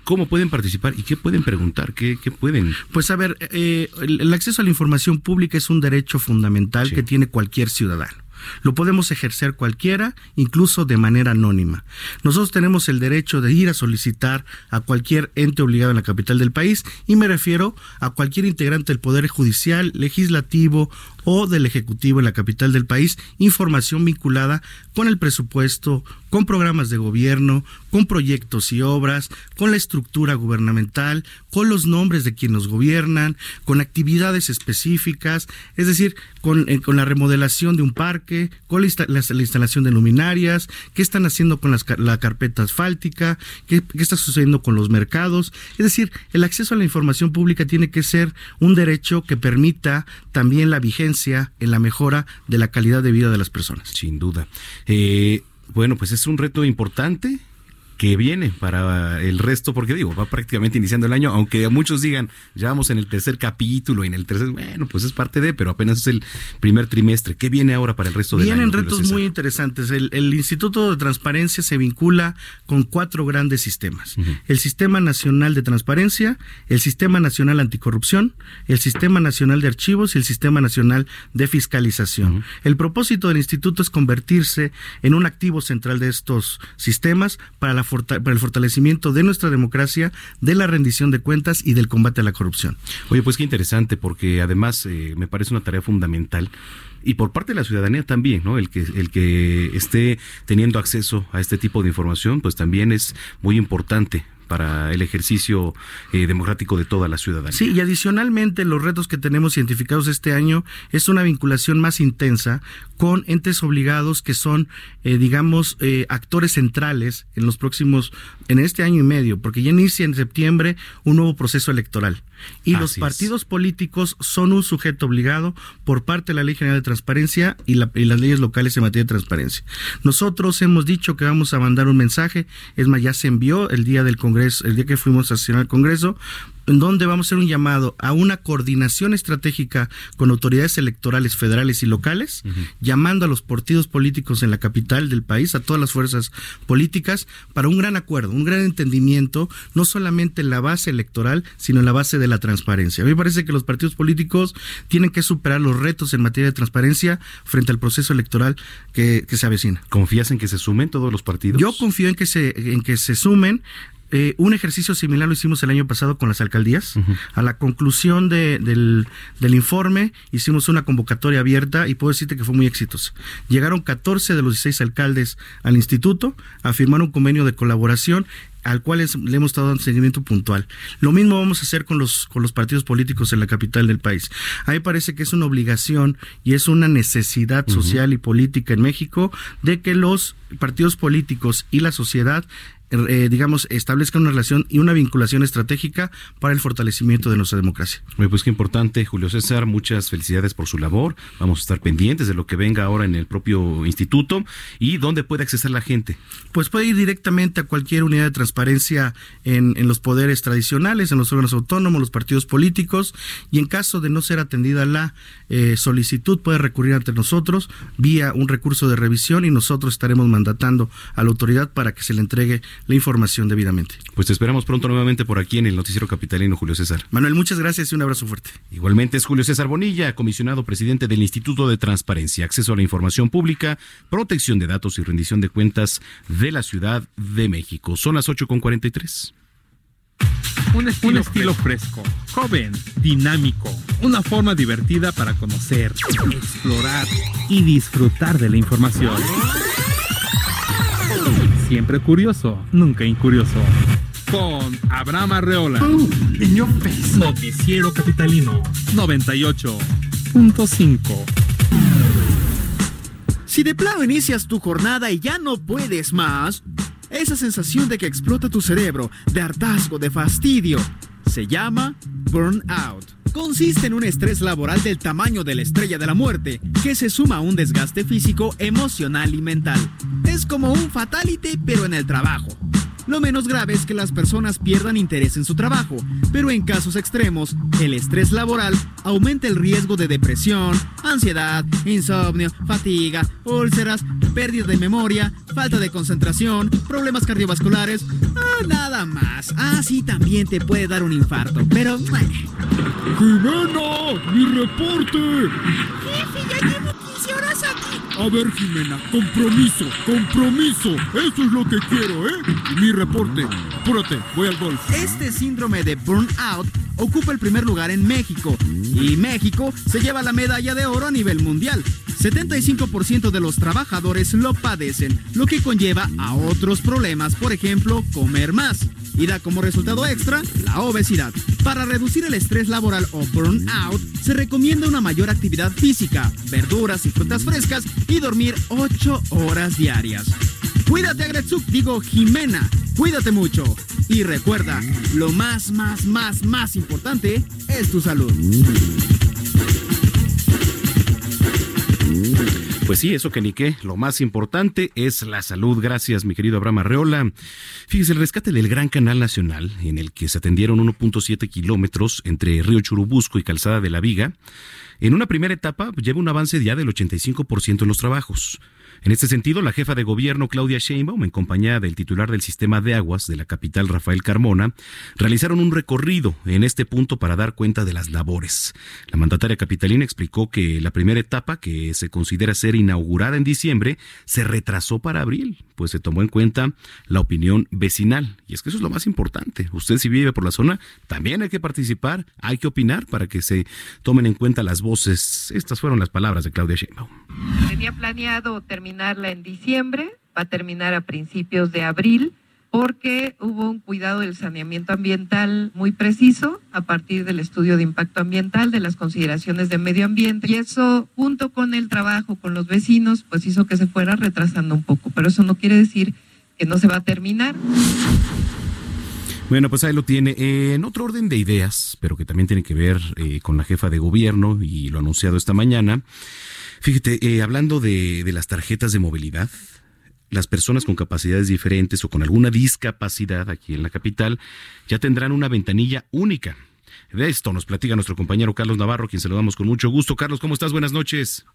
Speaker 3: ¿Cómo pueden participar y qué pueden preguntar? ¿Qué, pueden?
Speaker 13: Pues a ver, eh, el, acceso a la información pública es un derecho fundamental que tiene cualquier ciudadano. Lo podemos ejercer cualquiera, incluso de manera anónima. Nosotros tenemos el derecho de ir a solicitar a cualquier ente obligado en la capital del país y me refiero a cualquier integrante del Poder Judicial, Legislativo o del Ejecutivo en la capital del país información vinculada con el presupuesto, con programas de gobierno, con proyectos y obras, con la estructura gubernamental, con los nombres de quienes gobiernan, con actividades específicas, es decir, con, eh, la remodelación de un parque, con la, instalación de luminarias, qué están haciendo con la carpeta asfáltica, qué, qué está sucediendo con los mercados. Es decir, el acceso a la información pública tiene que ser un derecho que permita también la vigencia en la mejora de la calidad de vida de las personas.
Speaker 3: Sin duda. Eh, bueno, pues es un reto importante que viene para el resto, porque digo, va prácticamente iniciando el año, aunque muchos digan, ya vamos en el tercer capítulo y en el tercer, bueno, pues es parte de, pero apenas es el primer trimestre. ¿Qué viene ahora para el resto del
Speaker 13: año?
Speaker 3: Vienen
Speaker 13: retos muy interesantes. El, Instituto de Transparencia se vincula con cuatro grandes sistemas. El Sistema Nacional de Transparencia, el Sistema Nacional Anticorrupción, el Sistema Nacional de Archivos y el Sistema Nacional de Fiscalización. El propósito del instituto es convertirse en un activo central de estos sistemas para la para el fortalecimiento de nuestra democracia, de la rendición de cuentas y del combate a la corrupción.
Speaker 3: Oye, pues qué interesante, porque además eh, me parece una tarea fundamental y por parte de la ciudadanía también, ¿no? El que el que esté teniendo acceso a este tipo de información, pues también es muy importante para el ejercicio eh, democrático de toda la ciudadanía.
Speaker 13: Sí, y adicionalmente los retos que tenemos identificados este año es una vinculación más intensa con entes obligados que son, eh, digamos, eh, actores centrales en los próximos, en este año y medio, porque ya inicia en septiembre un nuevo proceso electoral. Y los partidos políticos son un sujeto obligado por parte de la Ley General de Transparencia y, y, las leyes locales en materia de transparencia. Nosotros hemos dicho que vamos a mandar un mensaje, es más, ya se envió el día del Congreso, el día que fuimos a sesionar al Congreso, en donde vamos a hacer un llamado a una coordinación estratégica con autoridades electorales federales y locales, llamando a los partidos políticos en la capital del país, a todas las fuerzas políticas, para un gran acuerdo, un gran entendimiento, no solamente en la base electoral, sino en la base de la transparencia. A mí me parece que los partidos políticos tienen que superar los retos en materia de transparencia frente al proceso electoral que, se avecina.
Speaker 3: ¿Confías en que se sumen todos los partidos?
Speaker 13: Yo confío en que se, en que se sumen. Eh, un ejercicio similar lo hicimos el año pasado con las alcaldías. A la conclusión del, informe hicimos una convocatoria abierta y puedo decirte que fue muy exitosa. Llegaron 14 de los 16 alcaldes al instituto a firmar un convenio de colaboración al cual le hemos estado dando seguimiento puntual. Lo mismo vamos a hacer con los, con los partidos políticos en la capital del país. A mí parece que es una obligación y es una necesidad social y política en México de que los partidos políticos y la sociedad eh, digamos, establezcan una relación y una vinculación estratégica para el fortalecimiento de nuestra democracia.
Speaker 3: Pues qué importante, Julio César, muchas felicidades por su labor. Vamos a estar pendientes de lo que venga ahora en el propio instituto y dónde puede acceder la gente.
Speaker 13: Pues puede ir directamente a cualquier unidad de transparencia en, en los poderes tradicionales, en los órganos autónomos, los partidos políticos y en caso de no ser atendida la eh, solicitud puede recurrir ante nosotros vía un recurso de revisión y nosotros estaremos mandatando a la autoridad para que se le entregue la información debidamente.
Speaker 3: Pues te esperamos pronto nuevamente por aquí en el Noticiero Capitalino, Julio César.
Speaker 13: Manuel, muchas gracias y un abrazo fuerte.
Speaker 3: Igualmente es Julio César Bonilla, comisionado presidente del Instituto de Transparencia, Acceso a la Información Pública, Protección de Datos y Rendición de Cuentas de la Ciudad de México. Son las 8.43.
Speaker 12: Un estilo, un estilo fresco, joven, dinámico, una forma divertida para conocer, explorar y disfrutar de la información. Siempre curioso, nunca incurioso. Con Abraham Arreola. Noticiero Capitalino 98.5.
Speaker 14: Si de plano inicias tu jornada y ya no puedes más, esa sensación de que explota tu cerebro, de hartazgo, de fastidio, se llama burnout. Consiste en un estrés laboral del tamaño de la estrella de la muerte, que se suma a un desgaste físico, emocional y mental. Es como un fatality, pero en el trabajo. Lo menos grave es que las personas pierdan interés en su trabajo, pero en casos extremos, el estrés laboral aumenta el riesgo de depresión, ansiedad, insomnio, fatiga, úlceras, pérdida de memoria, falta de concentración, problemas cardiovasculares, ah, nada más. Ah, sí, también te puede dar un infarto, pero...
Speaker 15: ¡Jimena! ¡Mi reporte!
Speaker 16: Jefe, ya llevo 15 horas aquí.
Speaker 15: A ver, Jimena, compromiso, compromiso. Eso es lo que quiero, ¿eh? Mi reporte. Apúrate, voy al golf.
Speaker 14: Este síndrome de burnout ocupa el primer lugar en México y México se lleva la medalla de oro a nivel mundial. 75% de los trabajadores lo padecen, lo que conlleva a otros problemas, por ejemplo, comer más. Y da como resultado extra la obesidad. Para reducir el estrés laboral o burnout, se recomienda una mayor actividad física, verduras y frutas frescas y dormir 8 horas diarias. Cuídate, Agretsuk, digo Jimena, cuídate mucho. Y recuerda, lo más, más, más, más importante es tu salud.
Speaker 3: Pues sí, eso que ni qué. Lo más importante es la salud. Gracias, mi querido Abraham Arreola. Fíjese, el rescate del Gran Canal Nacional, en el que se atendieron 1.7 kilómetros entre Río Churubusco y Calzada de la Viga, en una primera etapa lleva un avance ya del 85% en los trabajos. En este sentido, la jefa de gobierno Claudia Sheinbaum, en compañía del titular del sistema de aguas de la capital Rafael Carmona, realizaron un recorrido en este punto para dar cuenta de las labores. La mandataria capitalina explicó que la primera etapa, que se considera ser inaugurada en diciembre, se retrasó para abril, pues se tomó en cuenta la opinión vecinal. Y es que eso es lo más importante. Usted si vive por la zona, también hay que participar, hay que opinar para que se tomen en cuenta las voces. Estas fueron las palabras de Claudia Sheinbaum.
Speaker 17: Tenía planeado terminarla en diciembre, va a terminar a principios de abril, porque hubo un cuidado del saneamiento ambiental muy preciso a partir del estudio de impacto ambiental, de las consideraciones de medio ambiente, y eso junto con el trabajo con los vecinos, pues hizo que se fuera retrasando un poco, pero eso no quiere decir que no se va a terminar.
Speaker 3: Bueno, pues ahí lo tiene. Eh, en otro orden de ideas, pero que también tiene que ver eh, con la jefa de gobierno y lo anunciado esta mañana. Fíjate, eh, hablando de, de las tarjetas de movilidad, las personas con capacidades diferentes o con alguna discapacidad aquí en la capital ya tendrán una ventanilla única. De esto nos platica nuestro compañero Carlos Navarro, quien saludamos con mucho gusto. Carlos, ¿cómo estás? Buenas noches.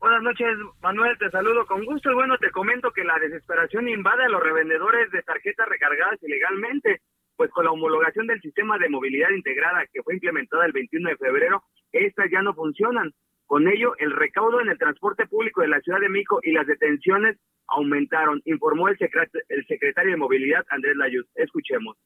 Speaker 18: Buenas noches, Manuel, te saludo con gusto y bueno, te comento que la desesperación invade a los revendedores de tarjetas recargadas ilegalmente, pues con la homologación del sistema de movilidad integrada que fue implementada el 21 de febrero, estas ya no funcionan. Con ello, el recaudo en el transporte público de la Ciudad de México y las detenciones aumentaron, informó el, secret el secretario de Movilidad, Andrés Layuz. Escuchemos.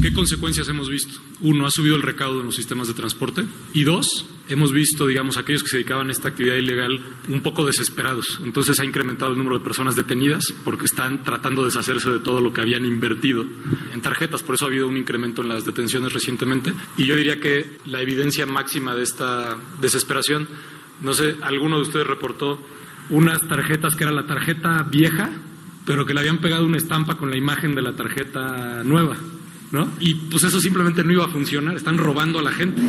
Speaker 19: ¿Qué consecuencias hemos visto? Uno, ha subido el recaudo en los sistemas de transporte. Y dos, hemos visto, digamos, aquellos que se dedicaban a esta actividad ilegal un poco desesperados. Entonces ha incrementado el número de personas detenidas porque están tratando de deshacerse de todo lo que habían invertido en tarjetas. Por eso ha habido un incremento en las detenciones recientemente. Y yo diría que la evidencia máxima de esta desesperación, no sé, alguno de ustedes reportó unas tarjetas que era la tarjeta vieja pero que le habían pegado una estampa con la imagen de la tarjeta nueva, ¿no? Y pues eso simplemente no iba a funcionar, están robando a la gente.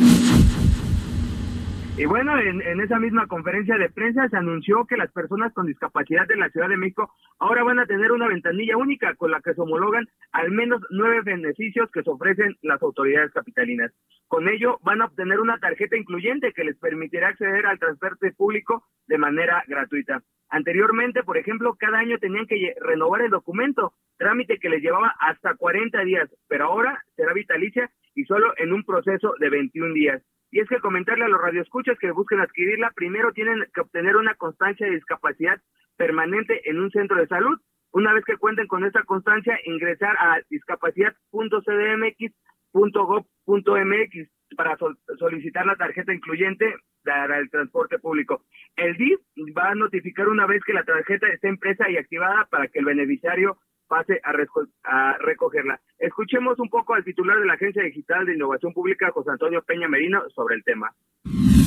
Speaker 18: Y bueno, en, esa misma conferencia de prensa se anunció que las personas con discapacidad de la Ciudad de México ahora van a tener una ventanilla única con la que se homologan al menos nueve beneficios que se ofrecen las autoridades capitalinas. Con ello van a obtener una tarjeta incluyente que les permitirá acceder al transporte público de manera gratuita. Anteriormente, por ejemplo, cada año tenían que renovar el documento, trámite que les llevaba hasta 40 días, pero ahora será vitalicia y solo en un proceso de 21 días. Y es que comentarle a los radioescuchas que busquen adquirirla, primero tienen que obtener una constancia de discapacidad permanente en un centro de salud. Una vez que cuenten con esta constancia, ingresar a discapacidad.cdmx.gov.mx para solicitar la tarjeta incluyente para el transporte público. El DIF va a notificar una vez que la tarjeta esté impresa y activada para que el beneficiario pase a, recogerla. Escuchemos un poco al titular de la Agencia Digital de Innovación Pública, José Antonio Peña Merino, sobre el tema.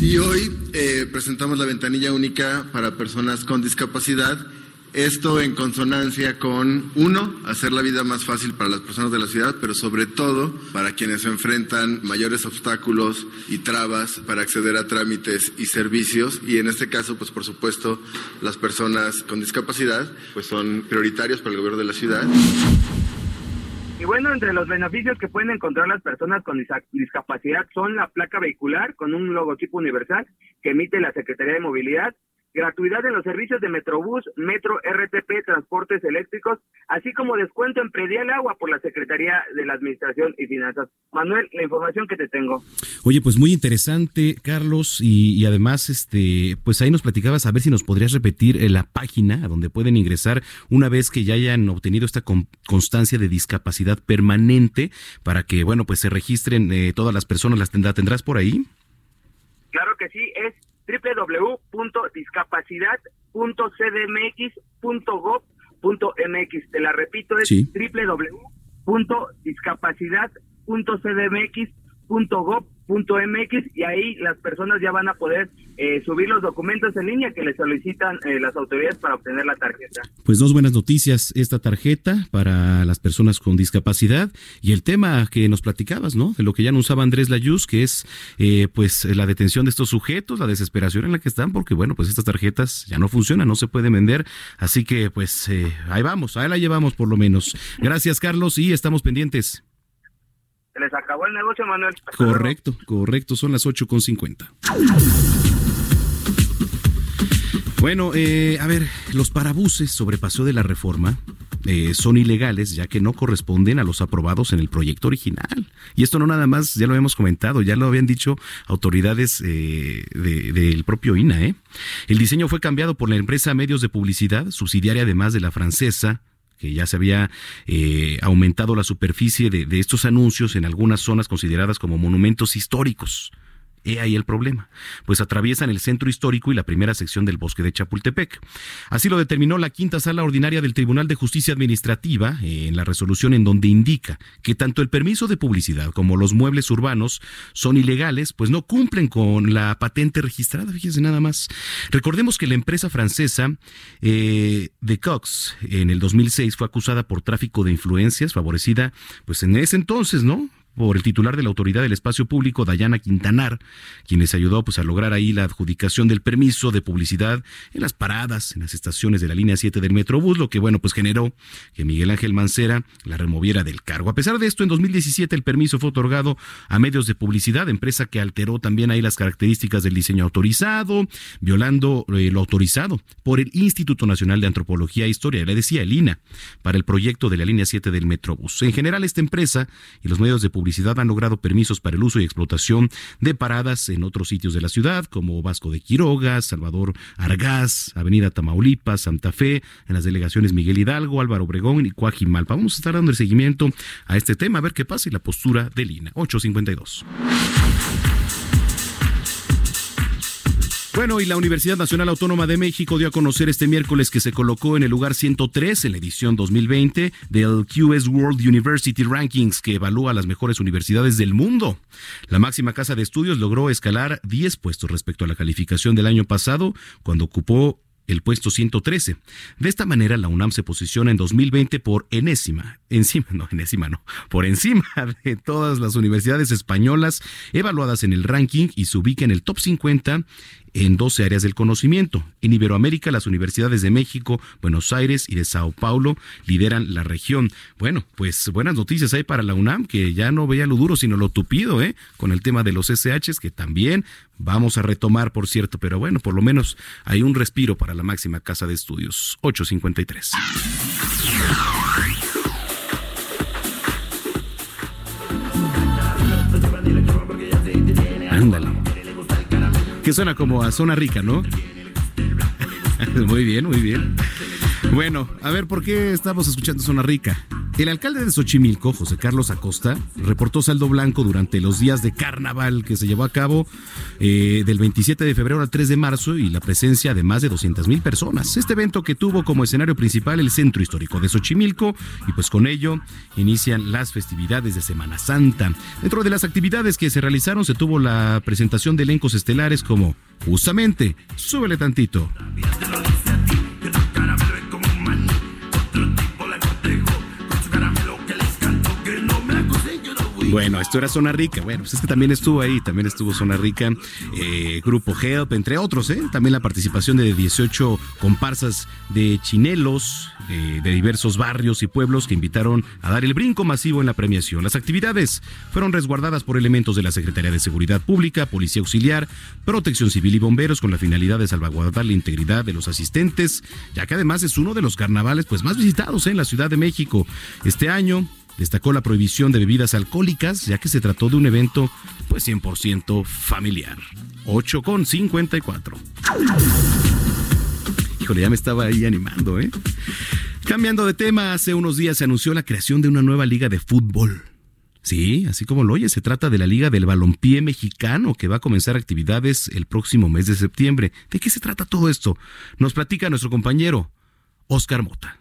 Speaker 20: Y hoy eh, presentamos la ventanilla única para personas con discapacidad esto en consonancia con, uno, hacer la vida más fácil para las personas de la ciudad, pero sobre todo para quienes enfrentan mayores obstáculos y trabas para acceder a trámites y servicios. Y en este caso, pues por supuesto, las personas con discapacidad pues son prioritarios para el gobierno de la ciudad.
Speaker 18: Y bueno, entre los beneficios que pueden encontrar las personas con discapacidad son la placa vehicular con un logotipo universal que emite la Secretaría de Movilidad, gratuidad en los servicios de Metrobús, Metro, RTP, transportes eléctricos, así como descuento en predial agua por la Secretaría de la Administración y Finanzas. Manuel, la información que te tengo.
Speaker 3: Oye, pues muy interesante, Carlos, y, además, este, pues ahí nos platicabas a ver si nos podrías repetir eh, la página a donde pueden ingresar una vez que ya hayan obtenido esta constancia de discapacidad permanente para que, bueno, pues se registren eh, todas las personas, las tendrá, tendrás por ahí.
Speaker 18: Claro que sí, es www.discapacidad.cdmx.gov.mx. Te la repito, es sí. www.discapacidad.cdmx.gov .mx y ahí las personas ya van a poder eh, subir los documentos en línea que les solicitan eh, las autoridades para obtener la tarjeta.
Speaker 3: Pues dos buenas noticias, esta tarjeta para las personas con discapacidad y el tema que nos platicabas, ¿no? De lo que ya anunciaba Andrés Layuz, que es eh, pues la detención de estos sujetos, la desesperación en la que están, porque bueno, pues estas tarjetas ya no funcionan, no se pueden vender, así que pues ahí vamos, ahí la llevamos por lo menos. Gracias Carlos y estamos pendientes.
Speaker 18: Se les acabó el negocio, Manuel.
Speaker 3: correcto, correcto, son las 8.50. Bueno, eh, a ver, los parabuses sobre Paseo de la Reforma eh, son ilegales ya que no corresponden a los aprobados en el proyecto original. Y esto no nada más, ya lo habíamos comentado, ya lo habían dicho autoridades eh, del propio INA. El diseño fue cambiado por la empresa Medios de Publicidad, subsidiaria además de la francesa que ya se había eh, aumentado la superficie de, de estos anuncios en algunas zonas consideradas como monumentos históricos. He ahí el problema, pues atraviesan el centro histórico y la primera sección del bosque de Chapultepec. Así lo determinó la quinta sala ordinaria del Tribunal de Justicia Administrativa eh, en la resolución en donde indica que tanto el permiso de publicidad como los muebles urbanos son ilegales, pues no cumplen con la patente registrada, fíjense nada más. Recordemos que la empresa francesa eh, de Cox en el 2006 fue acusada por tráfico de influencias, favorecida pues en ese entonces, ¿no? Por el titular de la Autoridad del Espacio Público, Dayana Quintanar, quien les ayudó pues, a lograr ahí la adjudicación del permiso de publicidad en las paradas, en las estaciones de la línea 7 del Metrobús, lo que bueno, pues generó que Miguel Ángel Mancera la removiera del cargo. A pesar de esto, en 2017 el permiso fue otorgado a medios de publicidad, empresa que alteró también ahí las características del diseño autorizado, violando eh, lo autorizado por el Instituto Nacional de Antropología e Historia, le decía el INA, para el proyecto de la línea 7 del Metrobús. En general, esta empresa y los medios de publicidad publicidad han logrado permisos para el uso y explotación de paradas en otros sitios de la ciudad, como Vasco de Quiroga, Salvador Argaz, Avenida Tamaulipas, Santa Fe, en las delegaciones Miguel Hidalgo, Álvaro Obregón y Cuajimalpa. Vamos a estar dando el seguimiento a este tema, a ver qué pasa y la postura de Lina. 852. Bueno, y la Universidad Nacional Autónoma de México dio a conocer este miércoles que se colocó en el lugar 103 en la edición 2020 del QS World University Rankings, que evalúa las mejores universidades del mundo. La máxima casa de estudios logró escalar 10 puestos respecto a la calificación del año pasado, cuando ocupó el puesto 113. De esta manera, la UNAM se posiciona en 2020 por enésima, encima, no, enésima no, por encima (laughs) de todas las universidades españolas evaluadas en el ranking y se ubica en el top 50 en 12 áreas del conocimiento. En Iberoamérica, las universidades de México, Buenos Aires y de Sao Paulo lideran la región. Bueno, pues buenas noticias hay para la UNAM, que ya no veía lo duro, sino lo tupido, ¿eh? Con el tema de los SHs, que también vamos a retomar, por cierto, pero bueno, por lo menos hay un respiro para la máxima casa de estudios. 853. Que suena como a zona rica, ¿no? (laughs) muy bien, muy bien. Bueno, a ver, ¿por qué estamos escuchando Zona Rica? El alcalde de Xochimilco, José Carlos Acosta, reportó saldo blanco durante los días de carnaval que se llevó a cabo eh, del 27 de febrero al 3 de marzo y la presencia de más de 200 mil personas. Este evento que tuvo como escenario principal el centro histórico de Xochimilco y pues con ello inician las festividades de Semana Santa. Dentro de las actividades que se realizaron se tuvo la presentación de elencos estelares como justamente, súbele tantito. Bueno, esto era Zona Rica. Bueno, pues es que también estuvo ahí, también estuvo Zona Rica, eh, Grupo Help, entre otros, ¿eh? También la participación de 18 comparsas de chinelos eh, de diversos barrios y pueblos que invitaron a dar el brinco masivo en la premiación. Las actividades fueron resguardadas por elementos de la Secretaría de Seguridad Pública, Policía Auxiliar, Protección Civil y Bomberos con la finalidad de salvaguardar la integridad de los asistentes, ya que además es uno de los carnavales pues más visitados ¿eh? en la Ciudad de México. Este año Destacó la prohibición de bebidas alcohólicas, ya que se trató de un evento pues 100% familiar. 8 con 54. Híjole, ya me estaba ahí animando, ¿eh? Cambiando de tema, hace unos días se anunció la creación de una nueva liga de fútbol. Sí, así como lo oye, se trata de la Liga del Balompié Mexicano que va a comenzar actividades el próximo mes de septiembre. ¿De qué se trata todo esto? Nos platica nuestro compañero Oscar Mota.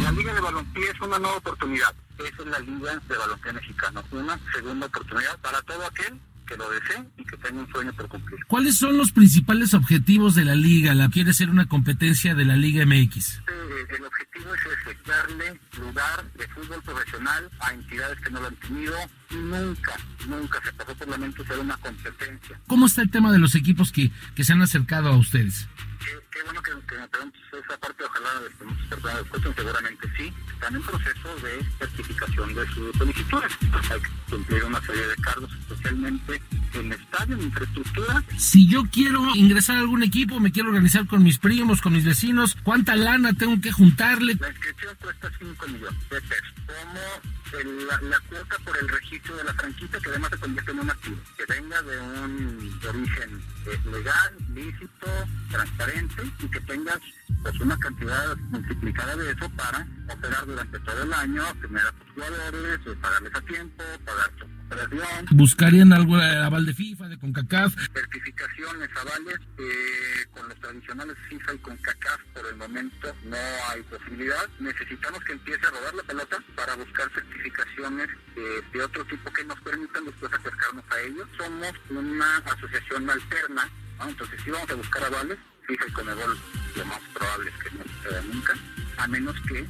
Speaker 21: La Liga de Balompié es una nueva oportunidad. Es la Liga de Balompié Mexicano. Una segunda oportunidad para todo aquel que lo desee y que tenga un sueño por cumplir.
Speaker 22: ¿Cuáles son los principales objetivos de la liga? ¿La quiere ser una competencia de la Liga MX?
Speaker 21: Eh, el objetivo es ese, darle lugar de fútbol profesional a entidades que no lo han tenido. Nunca, nunca se pasó por la mente ser una competencia.
Speaker 22: ¿Cómo está el tema de los equipos que, que se han acercado a ustedes?
Speaker 21: Qué, qué bueno que, que me preguntes esa parte, ojalá estemos cercanos después, seguramente sí. Están en proceso de certificación de sus solicitudes. Hay que cumplir una serie de cargos, especialmente en estadio, en infraestructura.
Speaker 22: Si yo quiero ingresar a algún equipo, me quiero organizar con mis primos, con mis vecinos, ¿cuánta lana tengo que juntarle?
Speaker 21: La inscripción cuesta 5 millones de pesos. Como el- la, la cuota por el registro de la franquicia, que además se convierte en un activo, que venga de un origen eh, legal, lícito, transparente y que tengas pues una cantidad multiplicada de eso para operar durante todo el año, tener a tus jugadores, eh, pagarles a tiempo, pagar tu operación.
Speaker 22: ¿Buscarían algo de aval de FIFA, de CONCACAF?
Speaker 21: certificaciones, avales, eh, con los tradicionales FIFA y con CACAF por el momento no hay posibilidad. Necesitamos que empiece a rodar la pelota para buscar certificaciones eh, de otro tipo que nos permitan después acercarnos a ellos. Somos una asociación alterna, ¿no? entonces si vamos a buscar avales, FIFA y Conebol lo más probable es que no suceda nunca, a menos que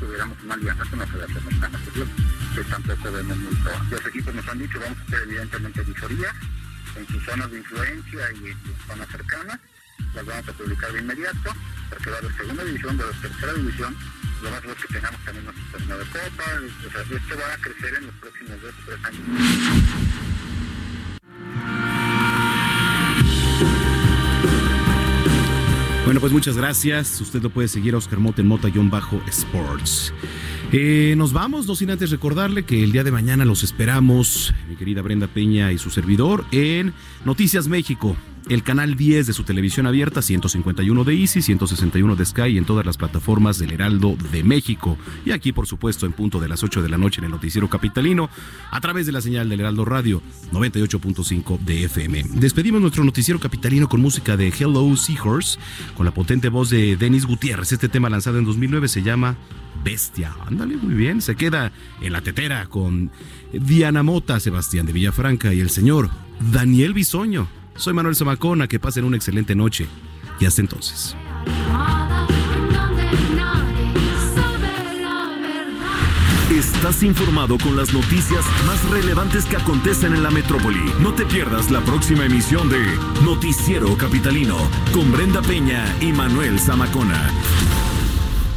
Speaker 21: tuviéramos una alianza con la Federación Mexicana de Fútbol, que tampoco vemos muy probable. Los equipos nos han dicho vamos a hacer evidentemente visorías, en sus zonas de influencia y en sus zonas cercanas. Las vamos a publicar de inmediato, porque va haber segunda división, va a haber tercera división. Lo más es que tengamos también nuestro torneo de copa. O sea, esto va a crecer en los próximos dos o tres años.
Speaker 3: Bueno, pues muchas gracias. Usted lo puede seguir a Oscar Mota en Mota-Sports. Eh, nos vamos, no sin antes recordarle que el día de mañana los esperamos, mi querida Brenda Peña y su servidor, en Noticias México, el canal 10 de su televisión abierta, 151 de Easy, 161 de Sky y en todas las plataformas del Heraldo de México. Y aquí, por supuesto, en punto de las 8 de la noche en el Noticiero Capitalino, a través de la señal del Heraldo Radio 98.5 de FM. Despedimos nuestro Noticiero Capitalino con música de Hello Seahorse, con la potente voz de Denis Gutiérrez. Este tema lanzado en 2009 se llama Bestia. Ándale, muy bien. Se queda en la tetera con Diana Mota, Sebastián de Villafranca y el señor Daniel Bisoño. Soy Manuel Zamacona, que pasen una excelente noche y hasta entonces.
Speaker 2: Estás informado con las noticias más relevantes que acontecen en la metrópoli. No te pierdas la próxima emisión de Noticiero Capitalino con Brenda Peña y Manuel Zamacona.